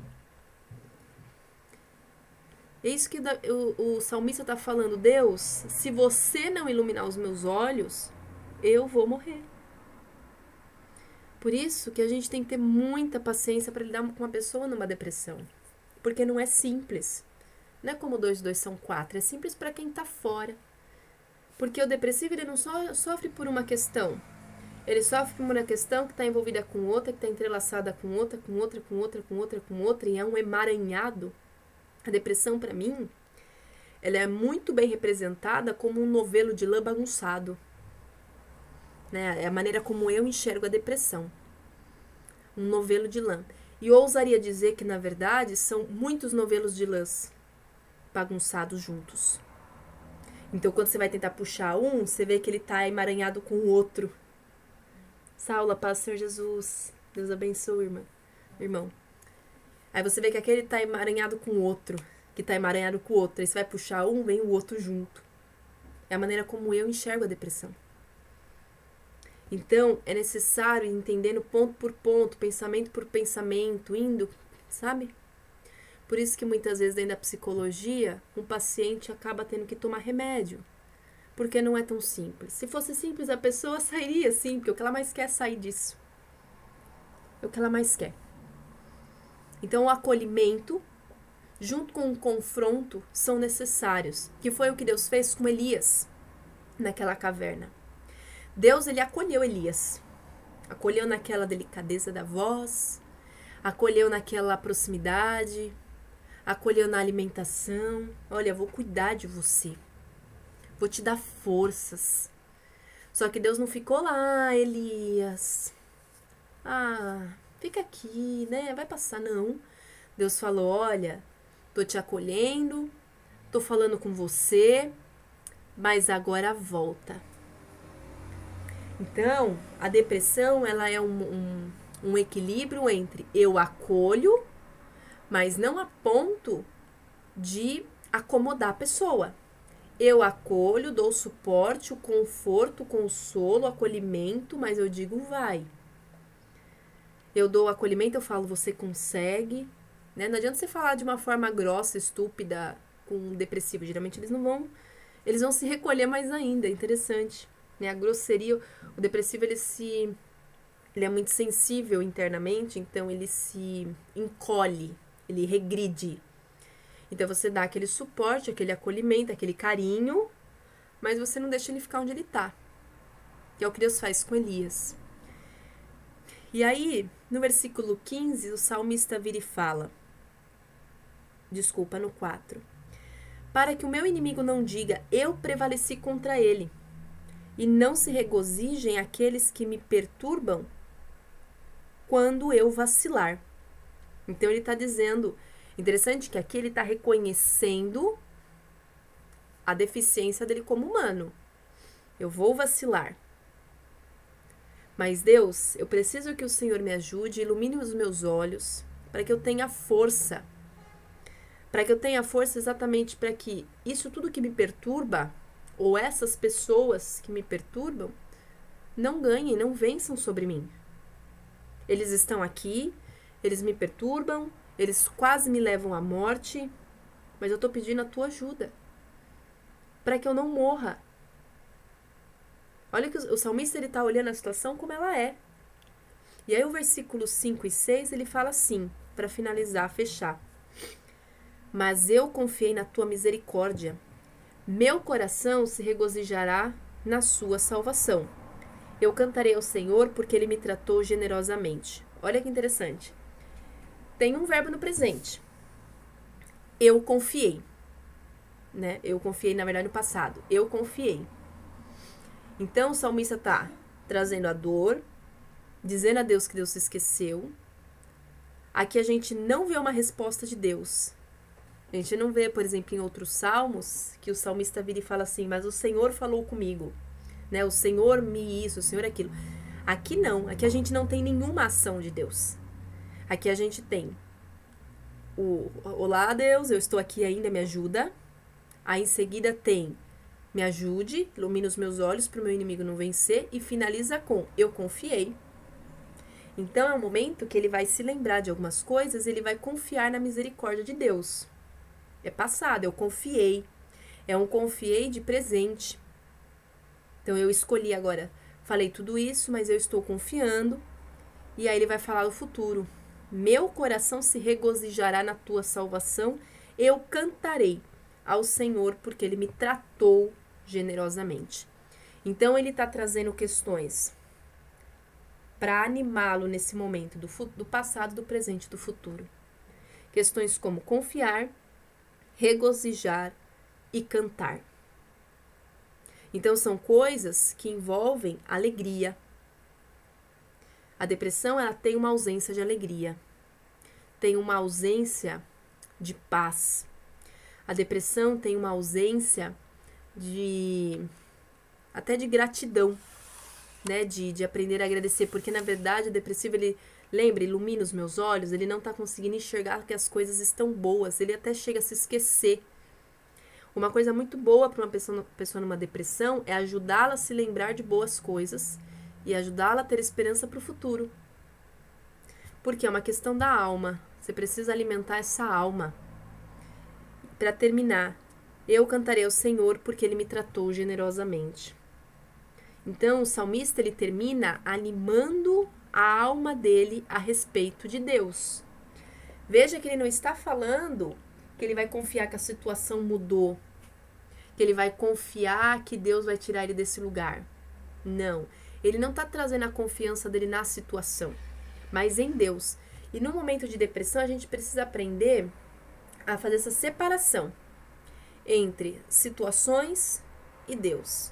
É isso que o, o salmista está falando. Deus, se você não iluminar os meus olhos, eu vou morrer. Por isso que a gente tem que ter muita paciência para lidar com uma pessoa numa depressão. Porque não é simples. Não é como dois dois são quatro. É simples para quem está fora. Porque o depressivo ele não só sofre por uma questão. Ele sofre por uma questão que está envolvida com outra, que está entrelaçada com outra, com outra, com outra, com outra, com outra, e é um emaranhado. A depressão, para mim, ela é muito bem representada como um novelo de lã bagunçado. Né? É a maneira como eu enxergo a depressão. Um novelo de lã. E ousaria dizer que, na verdade, são muitos novelos de lãs bagunçados juntos. Então, quando você vai tentar puxar um, você vê que ele está emaranhado com o outro. Saula, paz, Senhor Jesus. Deus abençoe, irmã. Irmão. Aí você vê que aquele está emaranhado com o outro, que está emaranhado com o outro. Aí você vai puxar um, vem o outro junto. É a maneira como eu enxergo a depressão. Então, é necessário ir entendendo ponto por ponto, pensamento por pensamento, indo, sabe? Por isso que muitas vezes dentro da psicologia, um paciente acaba tendo que tomar remédio. Porque não é tão simples. Se fosse simples, a pessoa sairia sim, porque o que ela mais quer é sair disso. É o que ela mais quer. Então, o acolhimento, junto com o confronto, são necessários. Que foi o que Deus fez com Elias naquela caverna. Deus ele acolheu Elias. Acolheu naquela delicadeza da voz, acolheu naquela proximidade, acolheu na alimentação. Olha, vou cuidar de você. Vou te dar forças. Só que Deus não ficou lá, Elias. Ah, fica aqui, né? Vai passar não. Deus falou: "Olha, tô te acolhendo, tô falando com você, mas agora volta. Então, a depressão ela é um, um, um equilíbrio entre eu acolho, mas não a ponto de acomodar a pessoa. Eu acolho, dou suporte, o conforto, o consolo, o acolhimento, mas eu digo vai. Eu dou acolhimento, eu falo você consegue. Né? Não adianta você falar de uma forma grossa, estúpida, com um depressivo. Geralmente eles não vão. Eles vão se recolher mais ainda. É interessante. Né? A grosseria, o depressivo ele se ele é muito sensível internamente, então ele se encolhe, ele regride. Então você dá aquele suporte, aquele acolhimento, aquele carinho, mas você não deixa ele ficar onde ele está. Que é o que Deus faz com Elias. E aí, no versículo 15, o salmista vira e fala: Desculpa, no 4. Para que o meu inimigo não diga, eu prevaleci contra ele e não se regozijem aqueles que me perturbam quando eu vacilar. Então ele está dizendo, interessante que aqui ele está reconhecendo a deficiência dele como humano. Eu vou vacilar. Mas Deus, eu preciso que o Senhor me ajude, ilumine os meus olhos, para que eu tenha força. Para que eu tenha força exatamente para que isso tudo que me perturba ou essas pessoas que me perturbam não ganhem, não vençam sobre mim. Eles estão aqui, eles me perturbam, eles quase me levam à morte, mas eu estou pedindo a tua ajuda para que eu não morra. Olha que o salmista ele está olhando a situação como ela é. E aí o versículo 5 e 6 ele fala assim, para finalizar, fechar. Mas eu confiei na tua misericórdia. Meu coração se regozijará na sua salvação. Eu cantarei ao Senhor porque ele me tratou generosamente. Olha que interessante. Tem um verbo no presente. Eu confiei. Né? Eu confiei, na verdade, no passado. Eu confiei. Então o salmista está trazendo a dor, dizendo a Deus que Deus se esqueceu. Aqui a gente não vê uma resposta de Deus. A gente não vê, por exemplo, em outros salmos, que o salmista vira e fala assim: Mas o Senhor falou comigo. Né? O Senhor me isso, o Senhor aquilo. Aqui não. Aqui a gente não tem nenhuma ação de Deus. Aqui a gente tem o Olá, Deus, eu estou aqui ainda, me ajuda. Aí em seguida tem me ajude, ilumina os meus olhos para o meu inimigo não vencer e finaliza com eu confiei. Então é um momento que ele vai se lembrar de algumas coisas, ele vai confiar na misericórdia de Deus. É passado, eu confiei. É um confiei de presente. Então eu escolhi agora, falei tudo isso, mas eu estou confiando. E aí ele vai falar o futuro. Meu coração se regozijará na tua salvação, eu cantarei ao Senhor, porque ele me tratou generosamente. Então ele está trazendo questões para animá-lo nesse momento do, do passado, do presente do futuro. Questões como confiar, regozijar e cantar. Então são coisas que envolvem alegria. A depressão ela tem uma ausência de alegria, tem uma ausência de paz. A depressão tem uma ausência de até de gratidão, né? De, de aprender a agradecer, porque na verdade o depressivo ele lembra, ilumina os meus olhos, ele não está conseguindo enxergar que as coisas estão boas, ele até chega a se esquecer. Uma coisa muito boa para uma pessoa, pessoa numa depressão é ajudá-la a se lembrar de boas coisas e ajudá-la a ter esperança para o futuro. Porque é uma questão da alma. Você precisa alimentar essa alma. Para terminar, eu cantarei ao Senhor porque ele me tratou generosamente. Então, o salmista ele termina animando a alma dele a respeito de Deus. Veja que ele não está falando que ele vai confiar que a situação mudou, que ele vai confiar que Deus vai tirar ele desse lugar. Não. Ele não está trazendo a confiança dele na situação, mas em Deus. E no momento de depressão, a gente precisa aprender a fazer essa separação entre situações e Deus.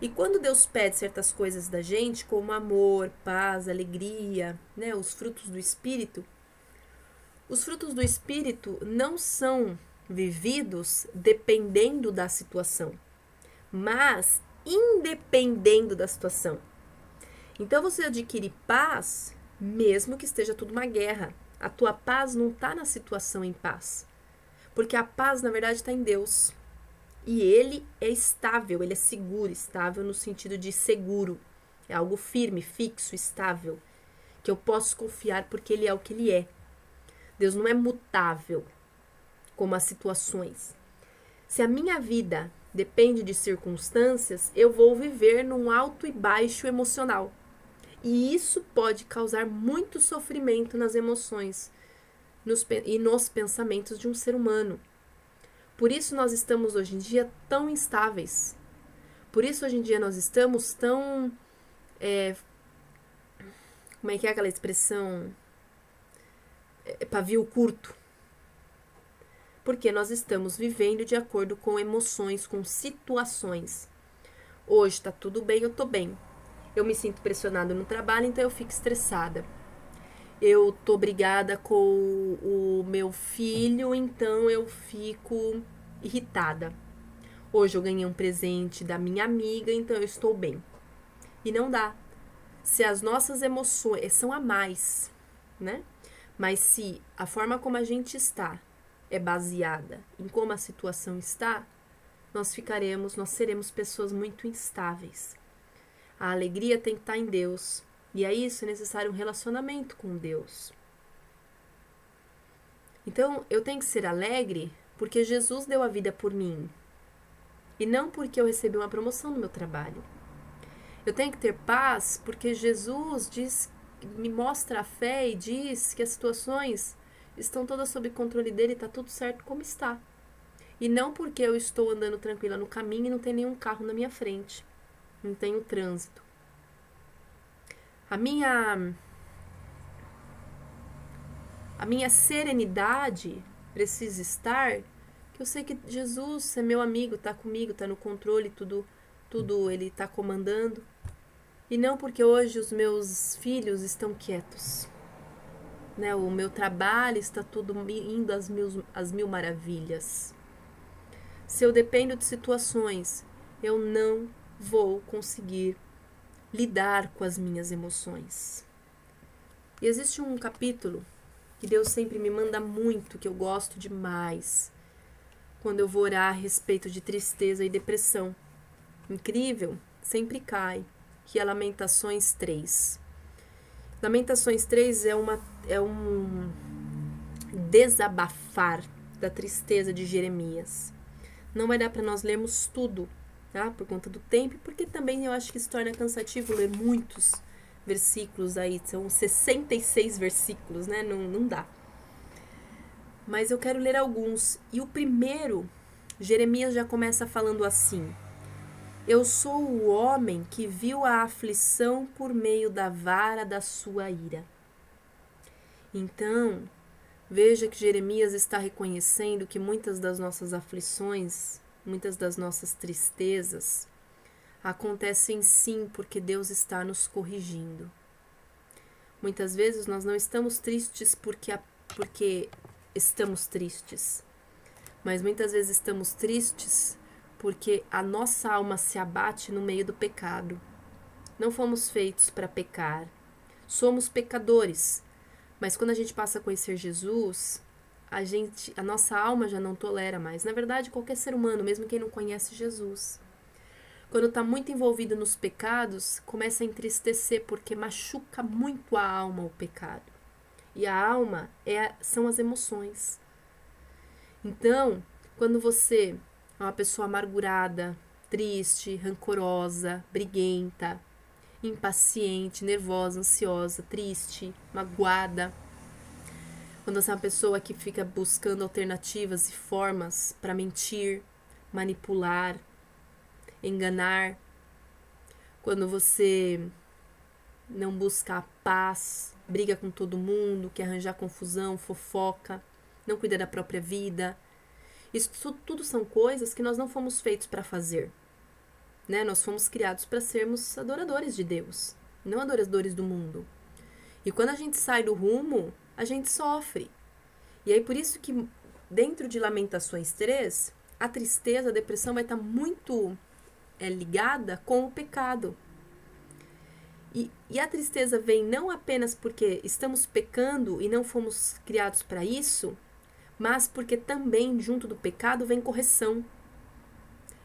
E quando Deus pede certas coisas da gente, como amor, paz, alegria, né, os frutos do espírito, os frutos do espírito não são vividos dependendo da situação, mas independendo da situação. Então você adquire paz mesmo que esteja tudo uma guerra. A tua paz não está na situação em paz. Porque a paz, na verdade, está em Deus. E ele é estável, ele é seguro, estável no sentido de seguro. É algo firme, fixo, estável, que eu posso confiar porque ele é o que ele é. Deus não é mutável como as situações. Se a minha vida depende de circunstâncias, eu vou viver num alto e baixo emocional. E isso pode causar muito sofrimento nas emoções nos, e nos pensamentos de um ser humano. Por isso nós estamos hoje em dia tão instáveis. Por isso hoje em dia nós estamos tão. É, como é que é aquela expressão? É, pavio curto. Porque nós estamos vivendo de acordo com emoções, com situações. Hoje tá tudo bem, eu tô bem. Eu me sinto pressionado no trabalho, então eu fico estressada eu tô brigada com o meu filho, então eu fico irritada. Hoje eu ganhei um presente da minha amiga, então eu estou bem. E não dá. Se as nossas emoções são a mais, né? Mas se a forma como a gente está é baseada em como a situação está, nós ficaremos, nós seremos pessoas muito instáveis. A alegria tem que estar em Deus, e a isso é necessário um relacionamento com Deus. Então, eu tenho que ser alegre porque Jesus deu a vida por mim e não porque eu recebi uma promoção no meu trabalho. Eu tenho que ter paz porque Jesus diz, me mostra a fé e diz que as situações estão todas sob controle dele está tudo certo como está. E não porque eu estou andando tranquila no caminho e não tem nenhum carro na minha frente. Não tenho trânsito. A minha a minha serenidade precisa estar que eu sei que Jesus é meu amigo, está comigo, está no controle, tudo tudo ele está comandando. E não porque hoje os meus filhos estão quietos. Né? O meu trabalho está tudo indo às mil, às mil maravilhas. Se eu dependo de situações, eu não vou conseguir lidar com as minhas emoções. E existe um capítulo que Deus sempre me manda muito, que eu gosto demais, quando eu vou orar a respeito de tristeza e depressão. Incrível, sempre cai, que é Lamentações 3. Lamentações 3 é, uma, é um desabafar da tristeza de Jeremias. Não vai dar para nós lermos tudo, tá? Por conta do tempo, porque também eu acho que se torna cansativo ler muitos versículos aí, são 66 versículos, né? Não, não dá. Mas eu quero ler alguns. E o primeiro, Jeremias já começa falando assim: Eu sou o homem que viu a aflição por meio da vara da sua ira. Então, veja que Jeremias está reconhecendo que muitas das nossas aflições muitas das nossas tristezas acontecem sim porque Deus está nos corrigindo. Muitas vezes nós não estamos tristes porque, a, porque estamos tristes, mas muitas vezes estamos tristes porque a nossa alma se abate no meio do pecado. Não fomos feitos para pecar. Somos pecadores, mas quando a gente passa a conhecer Jesus, a gente, a nossa alma já não tolera mais. Na verdade, qualquer ser humano, mesmo quem não conhece Jesus, quando está muito envolvido nos pecados, começa a entristecer porque machuca muito a alma o pecado. E a alma é, são as emoções. Então, quando você é uma pessoa amargurada, triste, rancorosa, briguenta, impaciente, nervosa, ansiosa, triste, magoada, quando você é uma pessoa que fica buscando alternativas e formas para mentir, manipular, enganar. Quando você não busca a paz, briga com todo mundo, quer arranjar confusão, fofoca, não cuida da própria vida. Isso tudo são coisas que nós não fomos feitos para fazer. Né? Nós fomos criados para sermos adoradores de Deus, não adoradores do mundo. E quando a gente sai do rumo, a gente sofre. E aí por isso que dentro de Lamentações 3, a tristeza, a depressão vai estar muito é, ligada com o pecado. E, e a tristeza vem não apenas porque estamos pecando e não fomos criados para isso, mas porque também junto do pecado vem correção.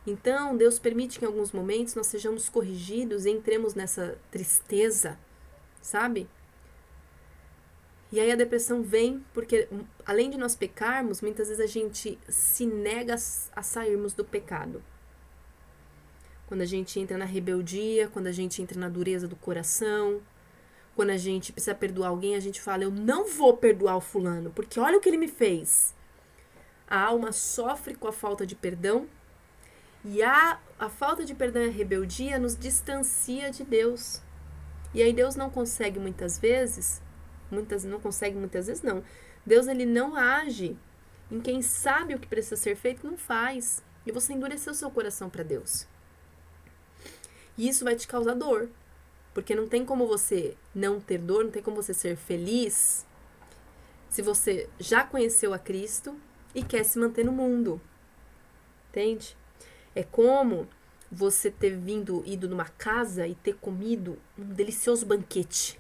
Então, Deus permite que em alguns momentos nós sejamos corrigidos e entremos nessa tristeza, sabe? E aí a depressão vem porque, hum, além de nós pecarmos, muitas vezes a gente se nega a sairmos do pecado. Quando a gente entra na rebeldia, quando a gente entra na dureza do coração, quando a gente precisa perdoar alguém, a gente fala: Eu não vou perdoar o fulano, porque olha o que ele me fez. A alma sofre com a falta de perdão e a, a falta de perdão e a rebeldia nos distancia de Deus. E aí Deus não consegue muitas vezes muitas não consegue muitas vezes não. Deus ele não age em quem sabe o que precisa ser feito, não faz. E você endureceu seu coração para Deus. E isso vai te causar dor. Porque não tem como você não ter dor, não tem como você ser feliz se você já conheceu a Cristo e quer se manter no mundo. Entende? É como você ter vindo, ido numa casa e ter comido um delicioso banquete.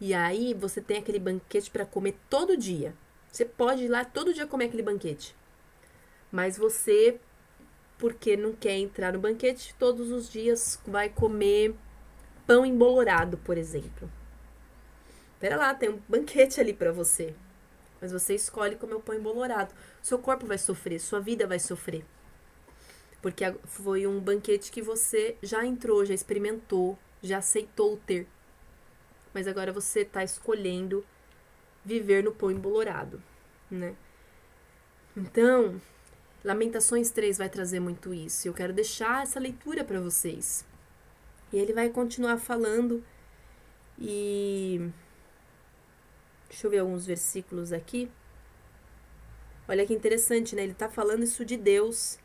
E aí você tem aquele banquete para comer todo dia. Você pode ir lá todo dia comer aquele banquete. Mas você, porque não quer entrar no banquete, todos os dias vai comer pão embolorado, por exemplo. Pera lá, tem um banquete ali para você. Mas você escolhe comer o pão embolorado. Seu corpo vai sofrer, sua vida vai sofrer. Porque foi um banquete que você já entrou, já experimentou, já aceitou ter. Mas agora você está escolhendo viver no pão embolorado, né? Então, Lamentações 3 vai trazer muito isso. Eu quero deixar essa leitura para vocês. E ele vai continuar falando e Deixa eu ver alguns versículos aqui. Olha que interessante, né? Ele está falando isso de Deus.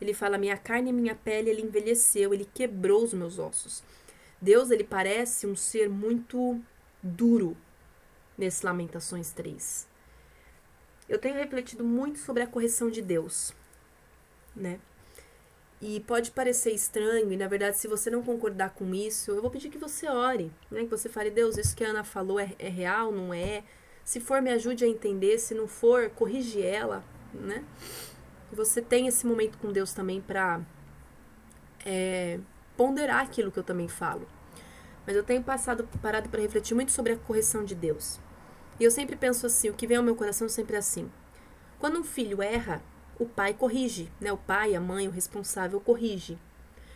Ele fala: Minha carne e minha pele, ele envelheceu, ele quebrou os meus ossos. Deus, ele parece um ser muito duro nesse Lamentações 3. Eu tenho refletido muito sobre a correção de Deus, né? E pode parecer estranho, e na verdade, se você não concordar com isso, eu vou pedir que você ore, né? Que você fale, Deus, isso que a Ana falou é, é real, não é? Se for, me ajude a entender. Se não for, corrige ela, né? Você tenha esse momento com Deus também para é, ponderar aquilo que eu também falo. Mas eu tenho passado, parado para refletir muito sobre a correção de Deus. E eu sempre penso assim, o que vem ao meu coração sempre é assim. Quando um filho erra, o pai corrige, né? O pai, a mãe, o responsável corrige.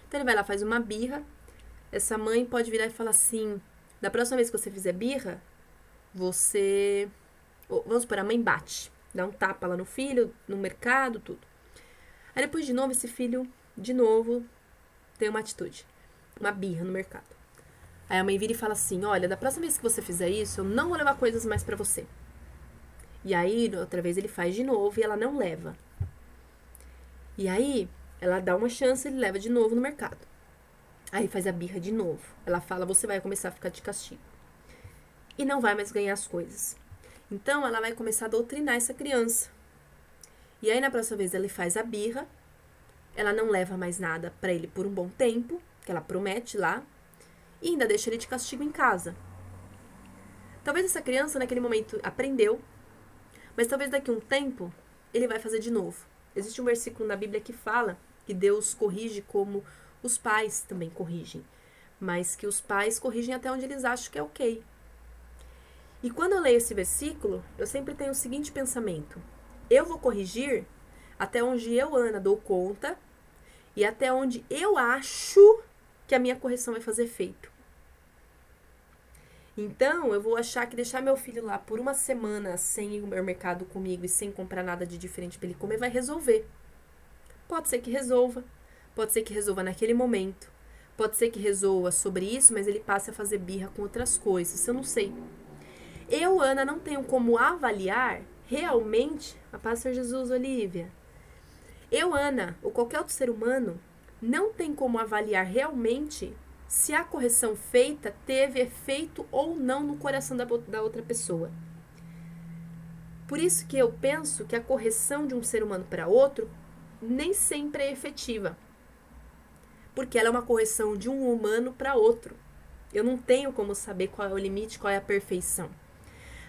Então ele vai lá, faz uma birra. Essa mãe pode virar e falar assim: da próxima vez que você fizer birra, você. Vamos supor, a mãe bate, dá um tapa lá no filho, no mercado, tudo. Aí depois de novo, esse filho, de novo, tem uma atitude, uma birra no mercado. Aí a mãe vira e fala assim: Olha, da próxima vez que você fizer isso, eu não vou levar coisas mais para você. E aí, outra vez, ele faz de novo e ela não leva. E aí, ela dá uma chance, ele leva de novo no mercado. Aí faz a birra de novo. Ela fala: você vai começar a ficar de castigo. E não vai mais ganhar as coisas. Então, ela vai começar a doutrinar essa criança. E aí, na próxima vez, ele faz a birra. Ela não leva mais nada para ele por um bom tempo, que ela promete lá. E ainda deixa ele de castigo em casa. Talvez essa criança, naquele momento, aprendeu. Mas talvez daqui a um tempo, ele vai fazer de novo. Existe um versículo na Bíblia que fala que Deus corrige como os pais também corrigem, mas que os pais corrigem até onde eles acham que é ok. E quando eu leio esse versículo, eu sempre tenho o seguinte pensamento: eu vou corrigir até onde eu, Ana, dou conta e até onde eu acho que a minha correção vai fazer efeito. Então, eu vou achar que deixar meu filho lá por uma semana sem ir ao mercado comigo e sem comprar nada de diferente para ele comer vai resolver. Pode ser que resolva, pode ser que resolva naquele momento, pode ser que resolva sobre isso, mas ele passe a fazer birra com outras coisas, eu não sei. Eu, Ana, não tenho como avaliar realmente a Pastor Jesus Olivia. Eu, Ana, ou qualquer outro ser humano, não tem como avaliar realmente se a correção feita teve efeito ou não no coração da, da outra pessoa. Por isso que eu penso que a correção de um ser humano para outro nem sempre é efetiva. Porque ela é uma correção de um humano para outro. Eu não tenho como saber qual é o limite, qual é a perfeição.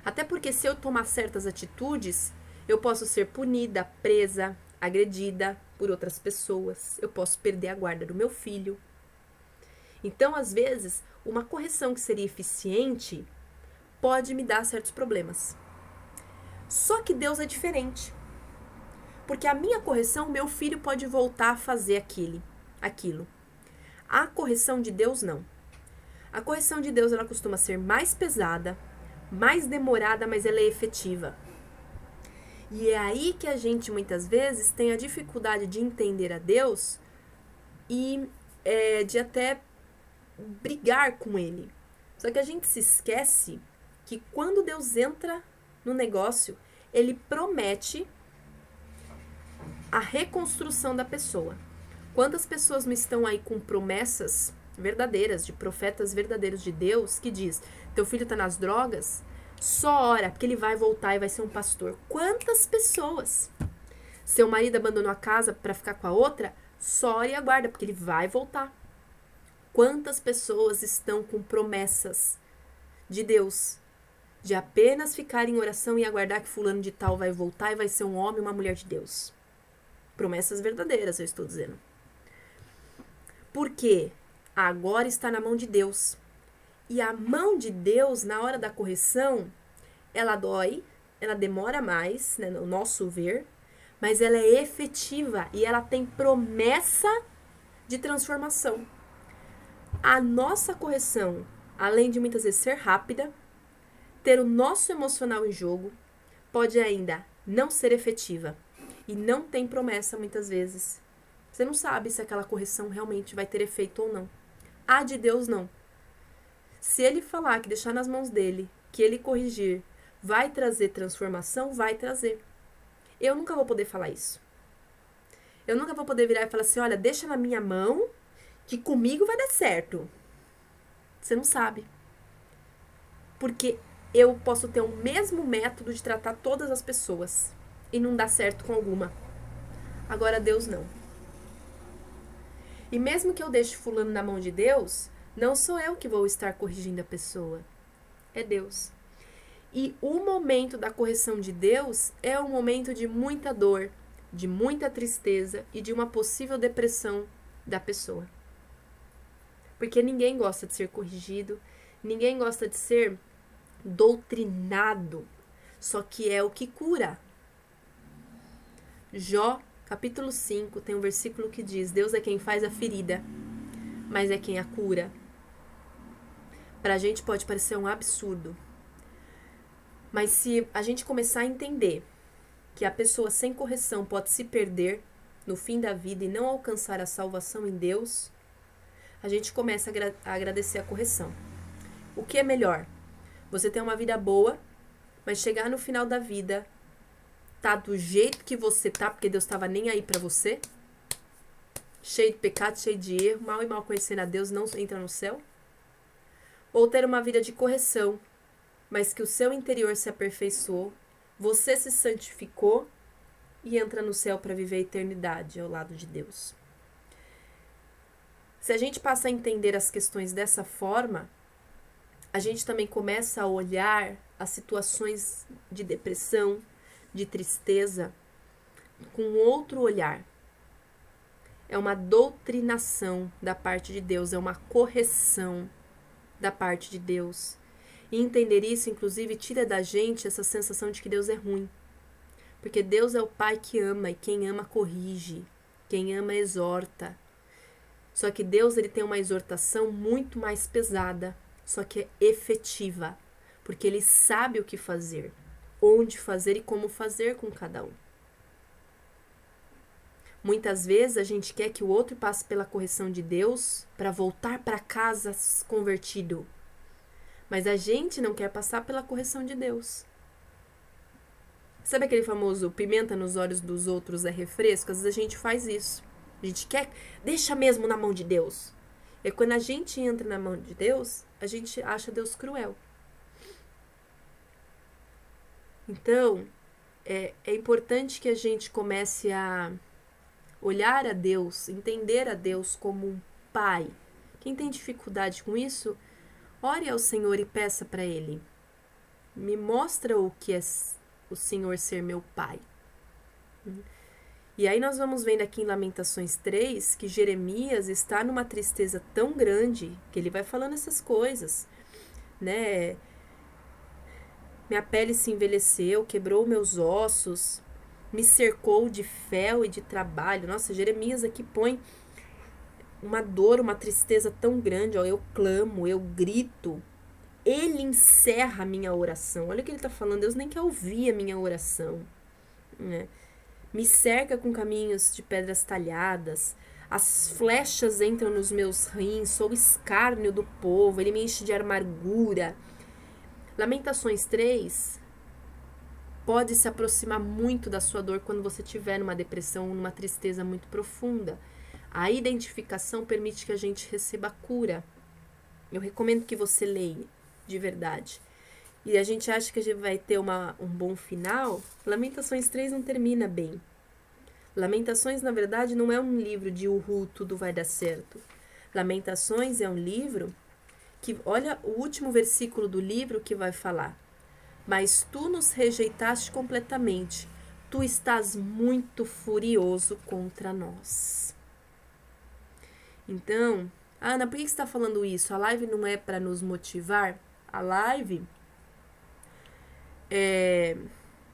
Até porque se eu tomar certas atitudes, eu posso ser punida, presa, agredida por outras pessoas. Eu posso perder a guarda do meu filho, então, às vezes, uma correção que seria eficiente pode me dar certos problemas. Só que Deus é diferente. Porque a minha correção, meu filho pode voltar a fazer aquele, aquilo. A correção de Deus não. A correção de Deus ela costuma ser mais pesada, mais demorada, mas ela é efetiva. E é aí que a gente muitas vezes tem a dificuldade de entender a Deus e é, de até brigar com ele. Só que a gente se esquece que quando Deus entra no negócio, ele promete a reconstrução da pessoa. Quantas pessoas não estão aí com promessas verdadeiras, de profetas verdadeiros de Deus, que diz: teu filho está nas drogas, só ora, porque ele vai voltar e vai ser um pastor. Quantas pessoas? Seu marido abandonou a casa para ficar com a outra, só ora e aguarda, porque ele vai voltar. Quantas pessoas estão com promessas de Deus, de apenas ficar em oração e aguardar que fulano de tal vai voltar e vai ser um homem, uma mulher de Deus? Promessas verdadeiras, eu estou dizendo. Porque agora está na mão de Deus. E a mão de Deus, na hora da correção, ela dói, ela demora mais, né, no nosso ver, mas ela é efetiva e ela tem promessa de transformação. A nossa correção, além de muitas vezes ser rápida, ter o nosso emocional em jogo, pode ainda não ser efetiva e não tem promessa muitas vezes. Você não sabe se aquela correção realmente vai ter efeito ou não. A de Deus não. Se ele falar que deixar nas mãos dele, que ele corrigir, vai trazer transformação, vai trazer. Eu nunca vou poder falar isso. Eu nunca vou poder virar e falar assim: olha, deixa na minha mão que comigo vai dar certo. Você não sabe. Porque eu posso ter o mesmo método de tratar todas as pessoas e não dar certo com alguma. Agora Deus não. E mesmo que eu deixe fulano na mão de Deus, não sou eu que vou estar corrigindo a pessoa. É Deus. E o momento da correção de Deus é um momento de muita dor, de muita tristeza e de uma possível depressão da pessoa. Porque ninguém gosta de ser corrigido, ninguém gosta de ser doutrinado. Só que é o que cura. Jó, capítulo 5, tem um versículo que diz: Deus é quem faz a ferida, mas é quem a cura. Para a gente pode parecer um absurdo, mas se a gente começar a entender que a pessoa sem correção pode se perder no fim da vida e não alcançar a salvação em Deus, a gente começa a, agradecer a correção. O que é melhor? Você ter uma vida boa, mas chegar no final da vida tá do jeito que você tá, porque Deus estava nem aí para você? Cheio de pecado, cheio de erro, mal e mal conhecendo a Deus, não entra no céu? Ou ter uma vida de correção, mas que o seu interior se aperfeiçoou, você se santificou e entra no céu para viver a eternidade ao lado de Deus. Se a gente passa a entender as questões dessa forma, a gente também começa a olhar as situações de depressão, de tristeza, com outro olhar. É uma doutrinação da parte de Deus, é uma correção da parte de Deus. E entender isso, inclusive, tira da gente essa sensação de que Deus é ruim. Porque Deus é o Pai que ama e quem ama corrige, quem ama exorta. Só que Deus ele tem uma exortação muito mais pesada, só que é efetiva, porque ele sabe o que fazer, onde fazer e como fazer com cada um. Muitas vezes a gente quer que o outro passe pela correção de Deus para voltar para casa convertido, mas a gente não quer passar pela correção de Deus. Sabe aquele famoso pimenta nos olhos dos outros é refresco? Às vezes a gente faz isso. A gente quer, deixa mesmo na mão de Deus. E quando a gente entra na mão de Deus, a gente acha Deus cruel. Então, é, é importante que a gente comece a olhar a Deus, entender a Deus como um pai. Quem tem dificuldade com isso, Ore ao Senhor e peça para Ele. Me mostra o que é o Senhor ser meu Pai. E aí nós vamos vendo aqui em Lamentações 3 que Jeremias está numa tristeza tão grande que ele vai falando essas coisas, né? Minha pele se envelheceu, quebrou meus ossos, me cercou de fel e de trabalho. Nossa, Jeremias aqui põe uma dor, uma tristeza tão grande, ó, eu clamo, eu grito. Ele encerra a minha oração. Olha o que ele está falando, Deus nem quer ouvir a minha oração. Né? Me cerca com caminhos de pedras talhadas, as flechas entram nos meus rins, sou escárnio do povo, ele me enche de amargura. Lamentações 3 pode se aproximar muito da sua dor quando você tiver numa depressão, numa tristeza muito profunda. A identificação permite que a gente receba cura. Eu recomendo que você leia, de verdade. E a gente acha que a gente vai ter uma, um bom final. Lamentações 3 não termina bem. Lamentações, na verdade, não é um livro de uhul, tudo vai dar certo. Lamentações é um livro que, olha o último versículo do livro que vai falar. Mas tu nos rejeitaste completamente. Tu estás muito furioso contra nós. Então, Ana, por que você está falando isso? A live não é para nos motivar? A live é,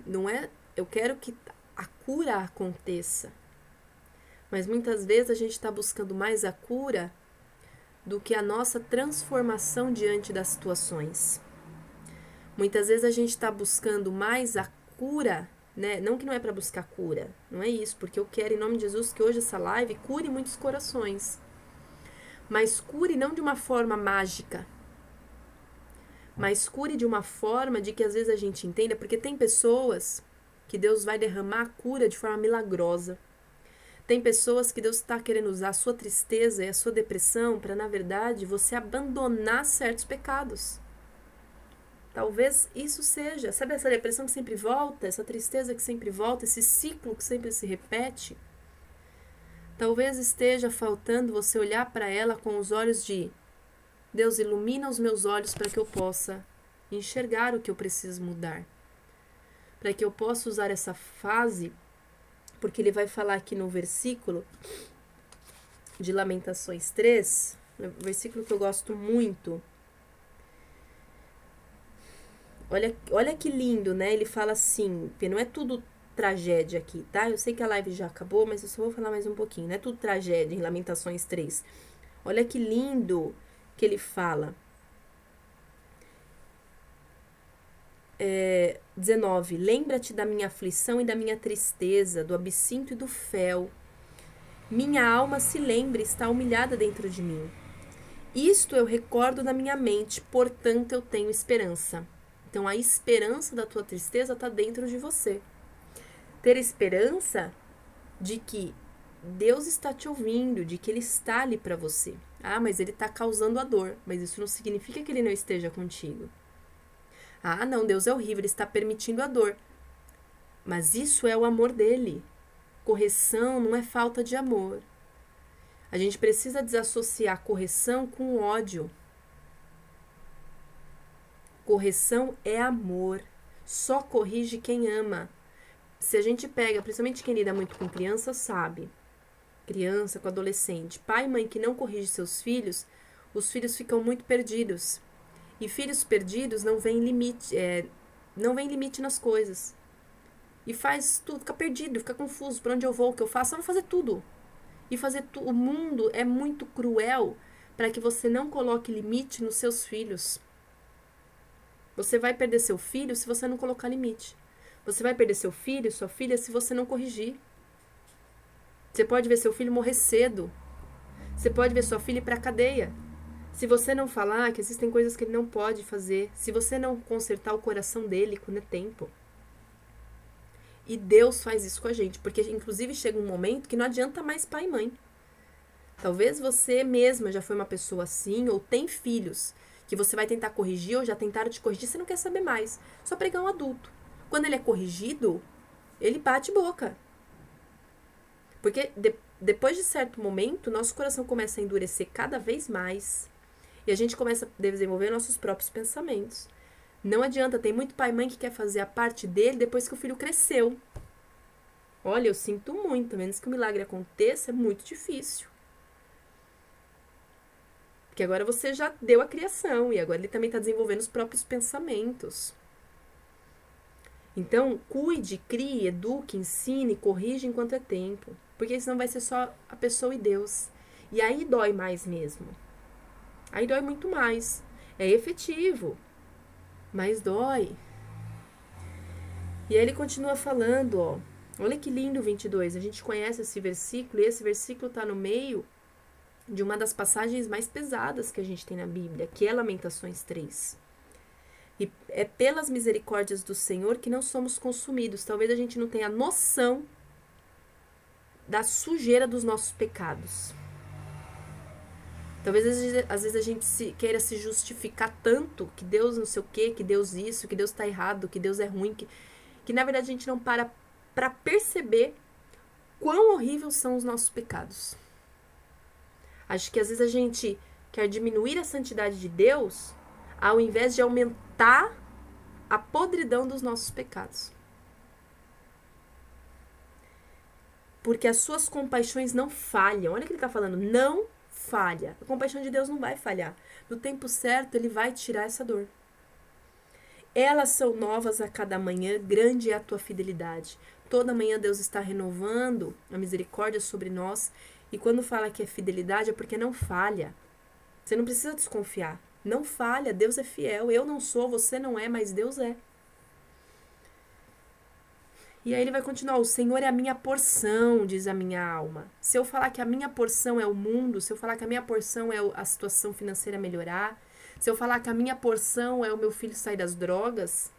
Não é, eu quero que a cura aconteça. Mas muitas vezes a gente está buscando mais a cura do que a nossa transformação diante das situações. Muitas vezes a gente está buscando mais a cura, né? Não que não é para buscar cura, não é isso, porque eu quero, em nome de Jesus, que hoje essa live cure muitos corações. Mas cure não de uma forma mágica, mas cure de uma forma de que às vezes a gente entenda, porque tem pessoas que Deus vai derramar a cura de forma milagrosa. Tem pessoas que Deus está querendo usar a sua tristeza e a sua depressão para, na verdade, você abandonar certos pecados. Talvez isso seja, sabe essa depressão que sempre volta, essa tristeza que sempre volta, esse ciclo que sempre se repete? Talvez esteja faltando você olhar para ela com os olhos de Deus ilumina os meus olhos para que eu possa enxergar o que eu preciso mudar. Para que eu possa usar essa fase porque ele vai falar aqui no versículo de Lamentações 3, um versículo que eu gosto muito. Olha, olha que lindo, né? Ele fala assim, porque não é tudo tragédia aqui, tá? Eu sei que a live já acabou, mas eu só vou falar mais um pouquinho. Não é tudo tragédia em Lamentações 3. Olha que lindo que ele fala. é, 19. Lembra-te da minha aflição e da minha tristeza, do absinto e do fel. Minha alma se lembra, está humilhada dentro de mim. Isto eu recordo na minha mente, portanto eu tenho esperança. Então a esperança da tua tristeza está dentro de você. Ter esperança de que Deus está te ouvindo, de que Ele está ali para você. Ah, mas Ele está causando a dor, mas isso não significa que Ele não esteja contigo. Ah, não, Deus é horrível, ele está permitindo a dor. Mas isso é o amor dele. Correção não é falta de amor. A gente precisa desassociar correção com ódio. Correção é amor. Só corrige quem ama. Se a gente pega, principalmente quem lida muito com criança, sabe. Criança, com adolescente. Pai e mãe que não corrige seus filhos, os filhos ficam muito perdidos. E filhos perdidos não vem limite, é, não vem limite nas coisas. E faz tudo, fica perdido, fica confuso. Por onde eu vou, o que eu faço? Eu vou fazer tudo. E fazer tu, o mundo é muito cruel para que você não coloque limite nos seus filhos. Você vai perder seu filho se você não colocar limite. Você vai perder seu filho, sua filha, se você não corrigir. Você pode ver seu filho morrer cedo. Você pode ver sua filha ir para a cadeia. Se você não falar que existem coisas que ele não pode fazer, se você não consertar o coração dele quando é tempo. E Deus faz isso com a gente, porque inclusive chega um momento que não adianta mais pai e mãe. Talvez você mesma já foi uma pessoa assim, ou tem filhos que você vai tentar corrigir, ou já tentaram te corrigir, você não quer saber mais. Só pregar um adulto. Quando ele é corrigido, ele bate boca. Porque de, depois de certo momento, nosso coração começa a endurecer cada vez mais. E a gente começa a desenvolver nossos próprios pensamentos. Não adianta, tem muito pai e mãe que quer fazer a parte dele depois que o filho cresceu. Olha, eu sinto muito, a menos que o milagre aconteça, é muito difícil. Porque agora você já deu a criação e agora ele também está desenvolvendo os próprios pensamentos. Então, cuide, crie, eduque, ensine, corrija enquanto é tempo. Porque senão vai ser só a pessoa e Deus. E aí dói mais mesmo. Aí dói muito mais. É efetivo, mas dói. E aí ele continua falando, ó. Olha que lindo o 22. A gente conhece esse versículo e esse versículo está no meio de uma das passagens mais pesadas que a gente tem na Bíblia, que é Lamentações 3. E é pelas misericórdias do Senhor que não somos consumidos. Talvez a gente não tenha noção da sujeira dos nossos pecados. Talvez às vezes a gente se, queira se justificar tanto que Deus não sei o quê, que Deus isso, que Deus está errado, que Deus é ruim, que, que na verdade a gente não para para perceber quão horríveis são os nossos pecados. Acho que às vezes a gente quer diminuir a santidade de Deus ao invés de aumentar a podridão dos nossos pecados. Porque as suas compaixões não falham. Olha o que ele está falando. Não falha. A compaixão de Deus não vai falhar. No tempo certo, ele vai tirar essa dor. Elas são novas a cada manhã, grande é a tua fidelidade. Toda manhã Deus está renovando a misericórdia sobre nós. E quando fala que é fidelidade, é porque não falha. Você não precisa desconfiar. Não falha, Deus é fiel. Eu não sou, você não é, mas Deus é. E aí ele vai continuar: O Senhor é a minha porção, diz a minha alma. Se eu falar que a minha porção é o mundo, se eu falar que a minha porção é a situação financeira melhorar, se eu falar que a minha porção é o meu filho sair das drogas,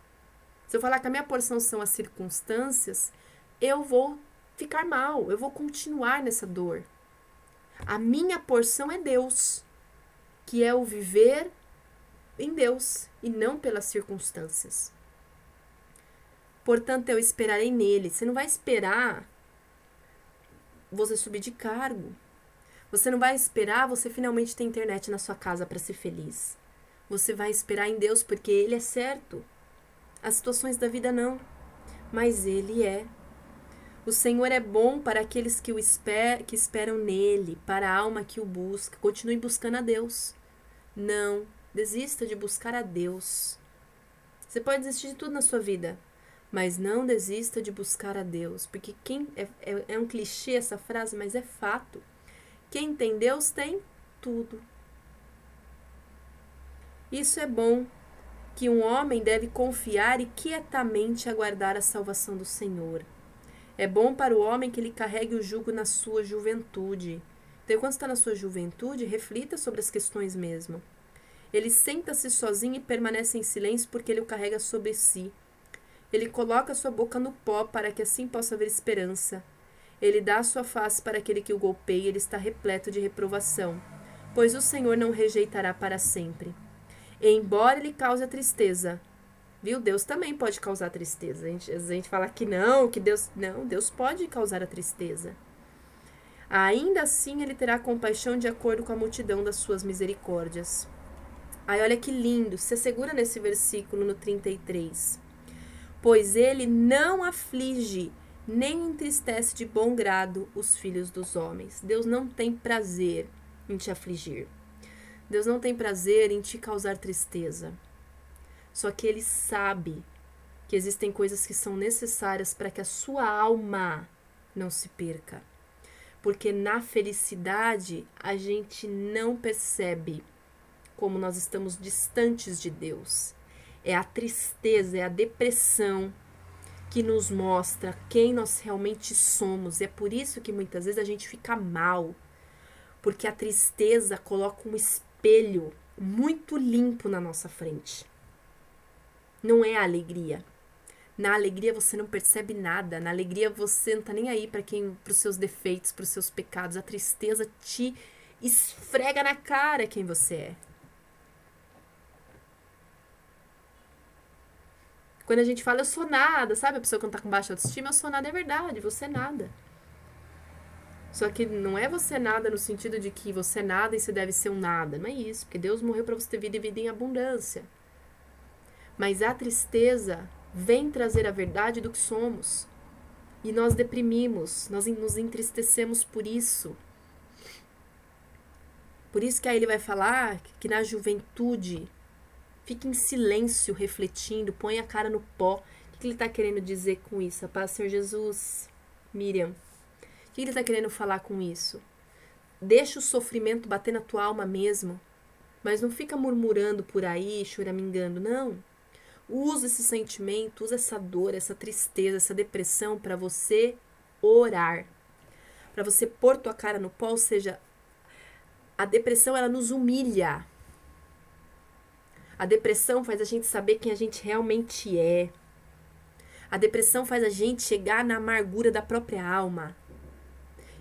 se eu falar que a minha porção são as circunstâncias, eu vou ficar mal, eu vou continuar nessa dor. A minha porção é Deus, que é o viver em Deus e não pelas circunstâncias. Portanto, eu esperarei nele. Você não vai esperar você subir de cargo. Você não vai esperar você finalmente ter internet na sua casa para ser feliz. Você vai esperar em Deus porque ele é certo. As situações da vida não, mas ele é. O Senhor é bom para aqueles que o esper que esperam nele, para a alma que o busca. Continue buscando a Deus. Não desista de buscar a Deus. Você pode desistir de tudo na sua vida, mas não desista de buscar a Deus, porque quem é, é, é um clichê essa frase, mas é fato. Quem tem Deus tem tudo. Isso é bom, que um homem deve confiar e quietamente aguardar a salvação do Senhor. É bom para o homem que ele carregue o jugo na sua juventude. Então, quando está na sua juventude, reflita sobre as questões mesmo. Ele senta-se sozinho e permanece em silêncio porque ele o carrega sobre si. Ele coloca sua boca no pó para que assim possa haver esperança. Ele dá a sua face para aquele que o golpeia, ele está repleto de reprovação, pois o Senhor não rejeitará para sempre. E embora ele cause a tristeza, viu? Deus também pode causar tristeza. A gente, a gente fala que não, que Deus. Não, Deus pode causar a tristeza. Ainda assim, ele terá compaixão de acordo com a multidão das suas misericórdias. Aí, olha que lindo, se segura nesse versículo no 33 pois ele não aflige nem entristece de bom grado os filhos dos homens. Deus não tem prazer em te afligir. Deus não tem prazer em te causar tristeza. Só que ele sabe que existem coisas que são necessárias para que a sua alma não se perca. Porque na felicidade a gente não percebe como nós estamos distantes de Deus é a tristeza, é a depressão que nos mostra quem nós realmente somos. E é por isso que muitas vezes a gente fica mal, porque a tristeza coloca um espelho muito limpo na nossa frente. Não é a alegria. Na alegria você não percebe nada. Na alegria você não tá nem aí para quem, para os seus defeitos, para os seus pecados. A tristeza te esfrega na cara quem você é. Quando a gente fala eu sou nada, sabe? A pessoa quando tá com baixa autoestima, eu sou nada é verdade, você é nada. Só que não é você nada no sentido de que você é nada e você deve ser um nada. Não é isso, porque Deus morreu para você ter vida e vida em abundância. Mas a tristeza vem trazer a verdade do que somos. E nós deprimimos, nós nos entristecemos por isso. Por isso que aí ele vai falar que na juventude Fique em silêncio, refletindo, põe a cara no pó. O que ele está querendo dizer com isso? A paz, Senhor Jesus, Miriam. O que ele está querendo falar com isso? Deixa o sofrimento bater na tua alma mesmo, mas não fica murmurando por aí, choramingando, não. Usa esse sentimento, usa essa dor, essa tristeza, essa depressão para você orar. Para você pôr tua cara no pó, ou seja, a depressão ela nos humilha. A depressão faz a gente saber quem a gente realmente é. A depressão faz a gente chegar na amargura da própria alma.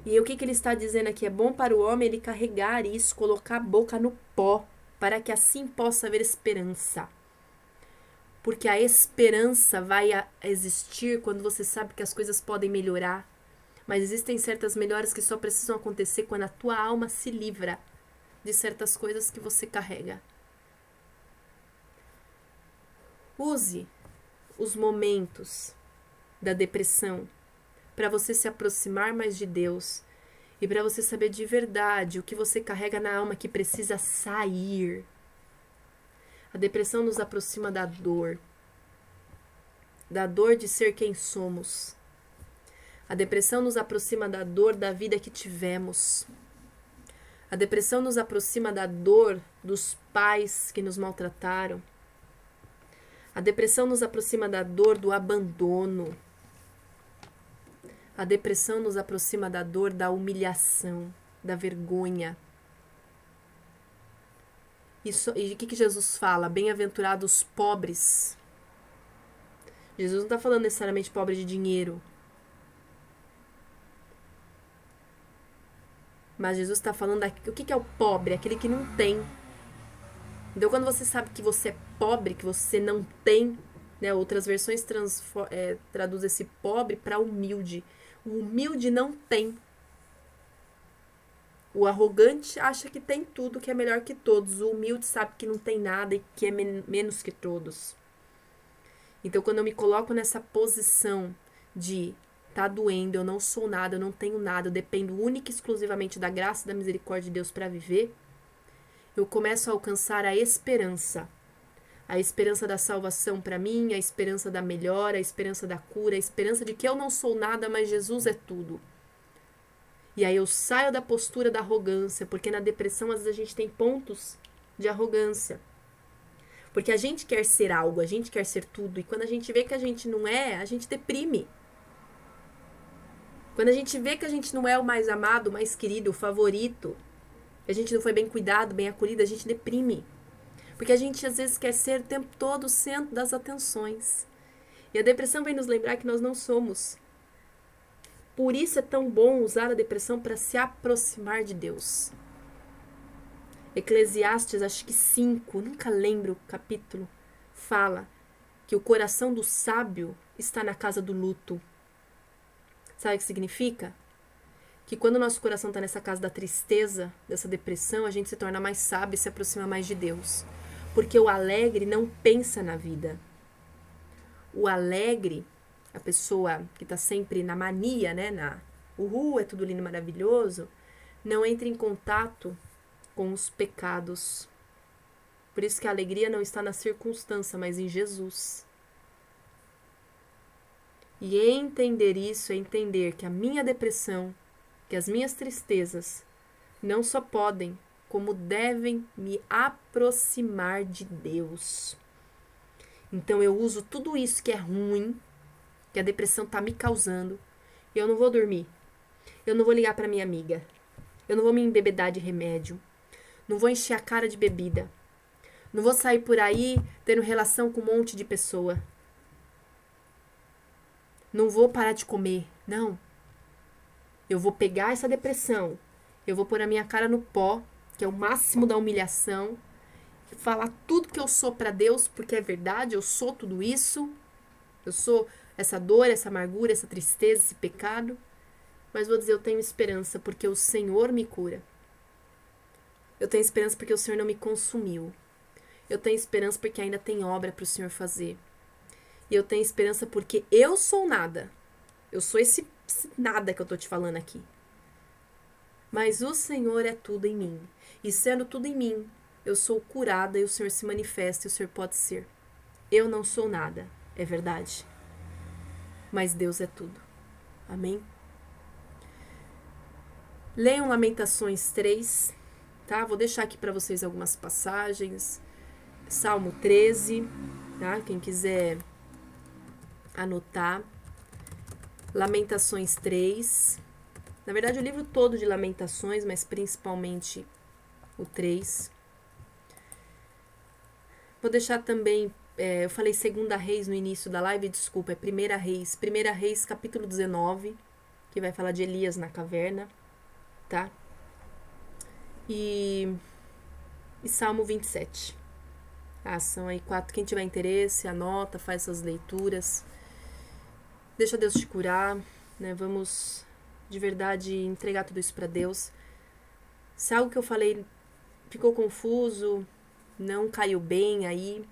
E o que, que ele está dizendo aqui? É bom para o homem ele carregar isso, colocar a boca no pó, para que assim possa haver esperança. Porque a esperança vai existir quando você sabe que as coisas podem melhorar. Mas existem certas melhoras que só precisam acontecer quando a tua alma se livra de certas coisas que você carrega. Use os momentos da depressão para você se aproximar mais de Deus e para você saber de verdade o que você carrega na alma que precisa sair. A depressão nos aproxima da dor, da dor de ser quem somos. A depressão nos aproxima da dor da vida que tivemos. A depressão nos aproxima da dor dos pais que nos maltrataram. A depressão nos aproxima da dor do abandono. A depressão nos aproxima da dor da humilhação, da vergonha. Isso, e o que, que Jesus fala? Bem-aventurados pobres. Jesus não está falando necessariamente pobre de dinheiro. Mas Jesus está falando o que, que é o pobre? Aquele que não tem. Então, quando você sabe que você é pobre, que você não tem, né? Outras versões é, traduzem esse pobre para humilde. O humilde não tem. O arrogante acha que tem tudo, que é melhor que todos. O humilde sabe que não tem nada e que é men menos que todos. Então, quando eu me coloco nessa posição de tá doendo, eu não sou nada, eu não tenho nada, eu dependo única e exclusivamente da graça e da misericórdia de Deus para viver, eu começo a alcançar a esperança. A esperança da salvação para mim, a esperança da melhora, a esperança da cura, a esperança de que eu não sou nada, mas Jesus é tudo. E aí eu saio da postura da arrogância, porque na depressão às vezes a gente tem pontos de arrogância. Porque a gente quer ser algo, a gente quer ser tudo, e quando a gente vê que a gente não é, a gente deprime. Quando a gente vê que a gente não é o mais amado, o mais querido, o favorito, a gente não foi bem cuidado, bem acolhido, a gente deprime. Porque a gente às vezes quer ser o tempo todo o centro das atenções. E a depressão vem nos lembrar que nós não somos. Por isso é tão bom usar a depressão para se aproximar de Deus. Eclesiastes, acho que 5, nunca lembro o capítulo, fala que o coração do sábio está na casa do luto. Sabe o que significa? que quando o nosso coração está nessa casa da tristeza, dessa depressão, a gente se torna mais sábio e se aproxima mais de Deus. Porque o alegre não pensa na vida. O alegre, a pessoa que está sempre na mania, né? Na uhul, é tudo lindo maravilhoso, não entra em contato com os pecados. Por isso que a alegria não está na circunstância, mas em Jesus. E entender isso é entender que a minha depressão que as minhas tristezas não só podem, como devem me aproximar de Deus. Então eu uso tudo isso que é ruim, que a depressão está me causando, eu não vou dormir. Eu não vou ligar para minha amiga. Eu não vou me embebedar de remédio. Não vou encher a cara de bebida. Não vou sair por aí tendo relação com um monte de pessoa. Não vou parar de comer. Não. Eu vou pegar essa depressão, eu vou pôr a minha cara no pó, que é o máximo da humilhação, falar tudo que eu sou para Deus, porque é verdade, eu sou tudo isso. Eu sou essa dor, essa amargura, essa tristeza, esse pecado. Mas vou dizer, eu tenho esperança porque o Senhor me cura. Eu tenho esperança porque o Senhor não me consumiu. Eu tenho esperança porque ainda tem obra para o Senhor fazer. E eu tenho esperança porque eu sou nada. Eu sou esse nada que eu tô te falando aqui. Mas o Senhor é tudo em mim. E sendo tudo em mim, eu sou curada e o Senhor se manifesta e o Senhor pode ser. Eu não sou nada, é verdade. Mas Deus é tudo. Amém? Leiam Lamentações 3, tá? Vou deixar aqui para vocês algumas passagens. Salmo 13, tá? Quem quiser anotar. Lamentações 3. Na verdade, o livro todo de Lamentações, mas principalmente o 3. Vou deixar também. É, eu falei Segunda Reis no início da live, desculpa, é Primeira Reis. Primeira Reis, capítulo 19, que vai falar de Elias na caverna, tá? E, e Salmo 27. Ah, são aí quatro. Quem tiver interesse, anota, faz essas leituras. Deixa Deus te curar, né? Vamos de verdade entregar tudo isso para Deus. Se algo que eu falei ficou confuso, não caiu bem aí,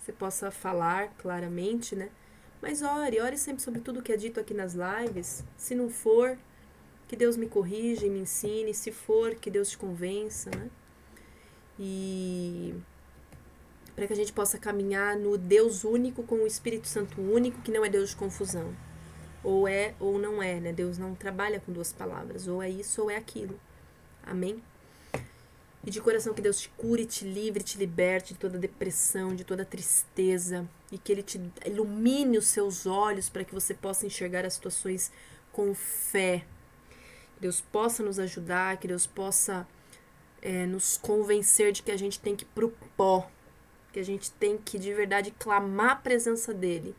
você possa falar claramente, né? Mas ore, ore sempre sobre tudo que é dito aqui nas lives. Se não for, que Deus me corrija e me ensine. Se for, que Deus te convença, né? E para que a gente possa caminhar no Deus único com o Espírito Santo único, que não é Deus de confusão. Ou é ou não é, né? Deus não trabalha com duas palavras, ou é isso ou é aquilo. Amém? E de coração que Deus te cure, te livre, te liberte de toda depressão, de toda tristeza, e que Ele te ilumine os seus olhos para que você possa enxergar as situações com fé. Que Deus possa nos ajudar, que Deus possa é, nos convencer de que a gente tem que ir pro pó, que a gente tem que de verdade clamar a presença dEle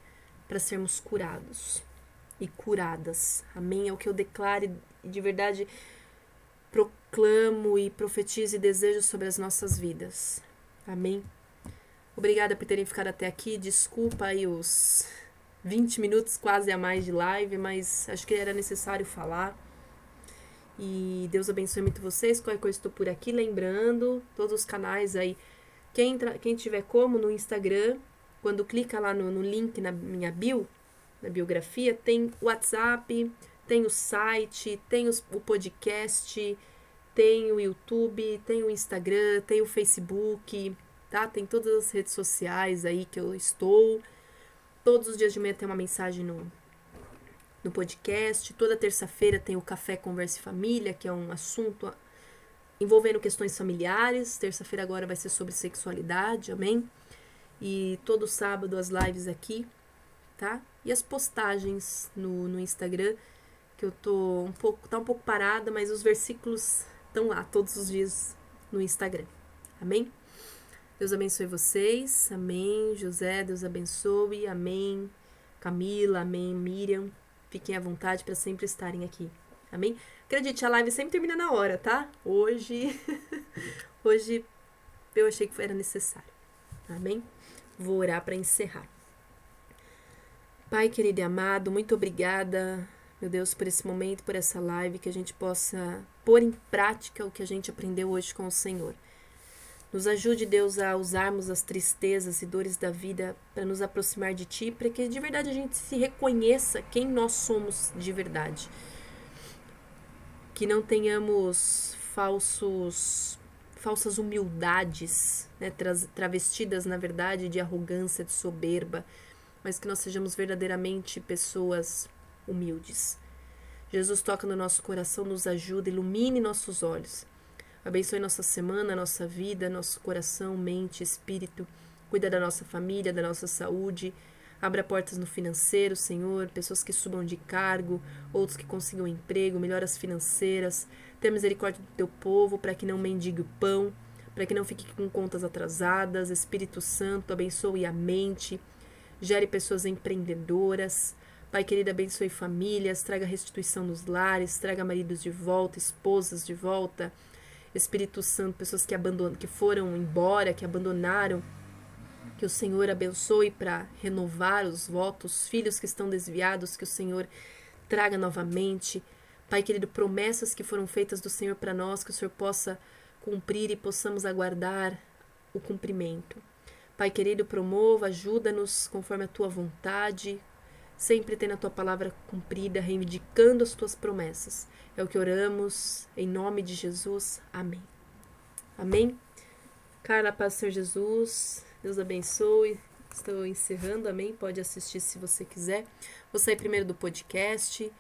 para sermos curados e curadas. Amém? É o que eu declaro de verdade proclamo e profetizo e desejo sobre as nossas vidas. Amém? Obrigada por terem ficado até aqui. Desculpa aí os 20 minutos quase a mais de live, mas acho que era necessário falar. E Deus abençoe muito vocês. Qualquer coisa estou por aqui. Lembrando, todos os canais aí. Quem, entra, quem tiver como no Instagram, quando clica lá no, no link na minha bio, na biografia, tem WhatsApp, tem o site, tem os, o podcast, tem o YouTube, tem o Instagram, tem o Facebook, tá? Tem todas as redes sociais aí que eu estou. Todos os dias de manhã tem uma mensagem no, no podcast. Toda terça-feira tem o Café Conversa e Família, que é um assunto envolvendo questões familiares. Terça-feira agora vai ser sobre sexualidade, amém? E todo sábado as lives aqui, tá? E as postagens no, no Instagram que eu tô um pouco, tá um pouco parada, mas os versículos estão lá todos os dias no Instagram. Amém? Deus abençoe vocês. Amém. José, Deus abençoe. Amém. Camila, amém. Miriam, fiquem à vontade para sempre estarem aqui. Amém? Acredite, a live sempre termina na hora, tá? Hoje, hoje eu achei que era necessário. Amém? Vou orar para encerrar. Pai querido e amado, muito obrigada meu Deus, por esse momento, por essa live, que a gente possa pôr em prática o que a gente aprendeu hoje com o Senhor. Nos ajude, Deus, a usarmos as tristezas e dores da vida para nos aproximar de Ti, para que de verdade a gente se reconheça quem nós somos de verdade. Que não tenhamos falsos falsas humildades, né, travestidas na verdade de arrogância, de soberba, mas que nós sejamos verdadeiramente pessoas humildes. Jesus toca no nosso coração, nos ajuda, ilumine nossos olhos. Abençoe nossa semana, nossa vida, nosso coração, mente, espírito. Cuida da nossa família, da nossa saúde. Abra portas no financeiro, Senhor. Pessoas que subam de cargo, outros que consigam emprego, melhoras financeiras. Tenha misericórdia do teu povo para que não mendigue o pão, para que não fique com contas atrasadas. Espírito Santo, abençoe a mente. Gere pessoas empreendedoras. Pai querido, abençoe famílias, traga restituição nos lares, traga maridos de volta, esposas de volta. Espírito Santo, pessoas que abandonam, que foram embora, que abandonaram, que o Senhor abençoe para renovar os votos, filhos que estão desviados, que o Senhor traga novamente. Pai querido, promessas que foram feitas do Senhor para nós, que o Senhor possa cumprir e possamos aguardar o cumprimento. Pai querido, promova, ajuda-nos conforme a tua vontade, sempre tendo a tua palavra cumprida, reivindicando as tuas promessas. É o que oramos, em nome de Jesus. Amém. Amém. Carla, paz do Senhor Jesus. Deus abençoe. Estou encerrando, amém? Pode assistir se você quiser. Vou sair primeiro do podcast.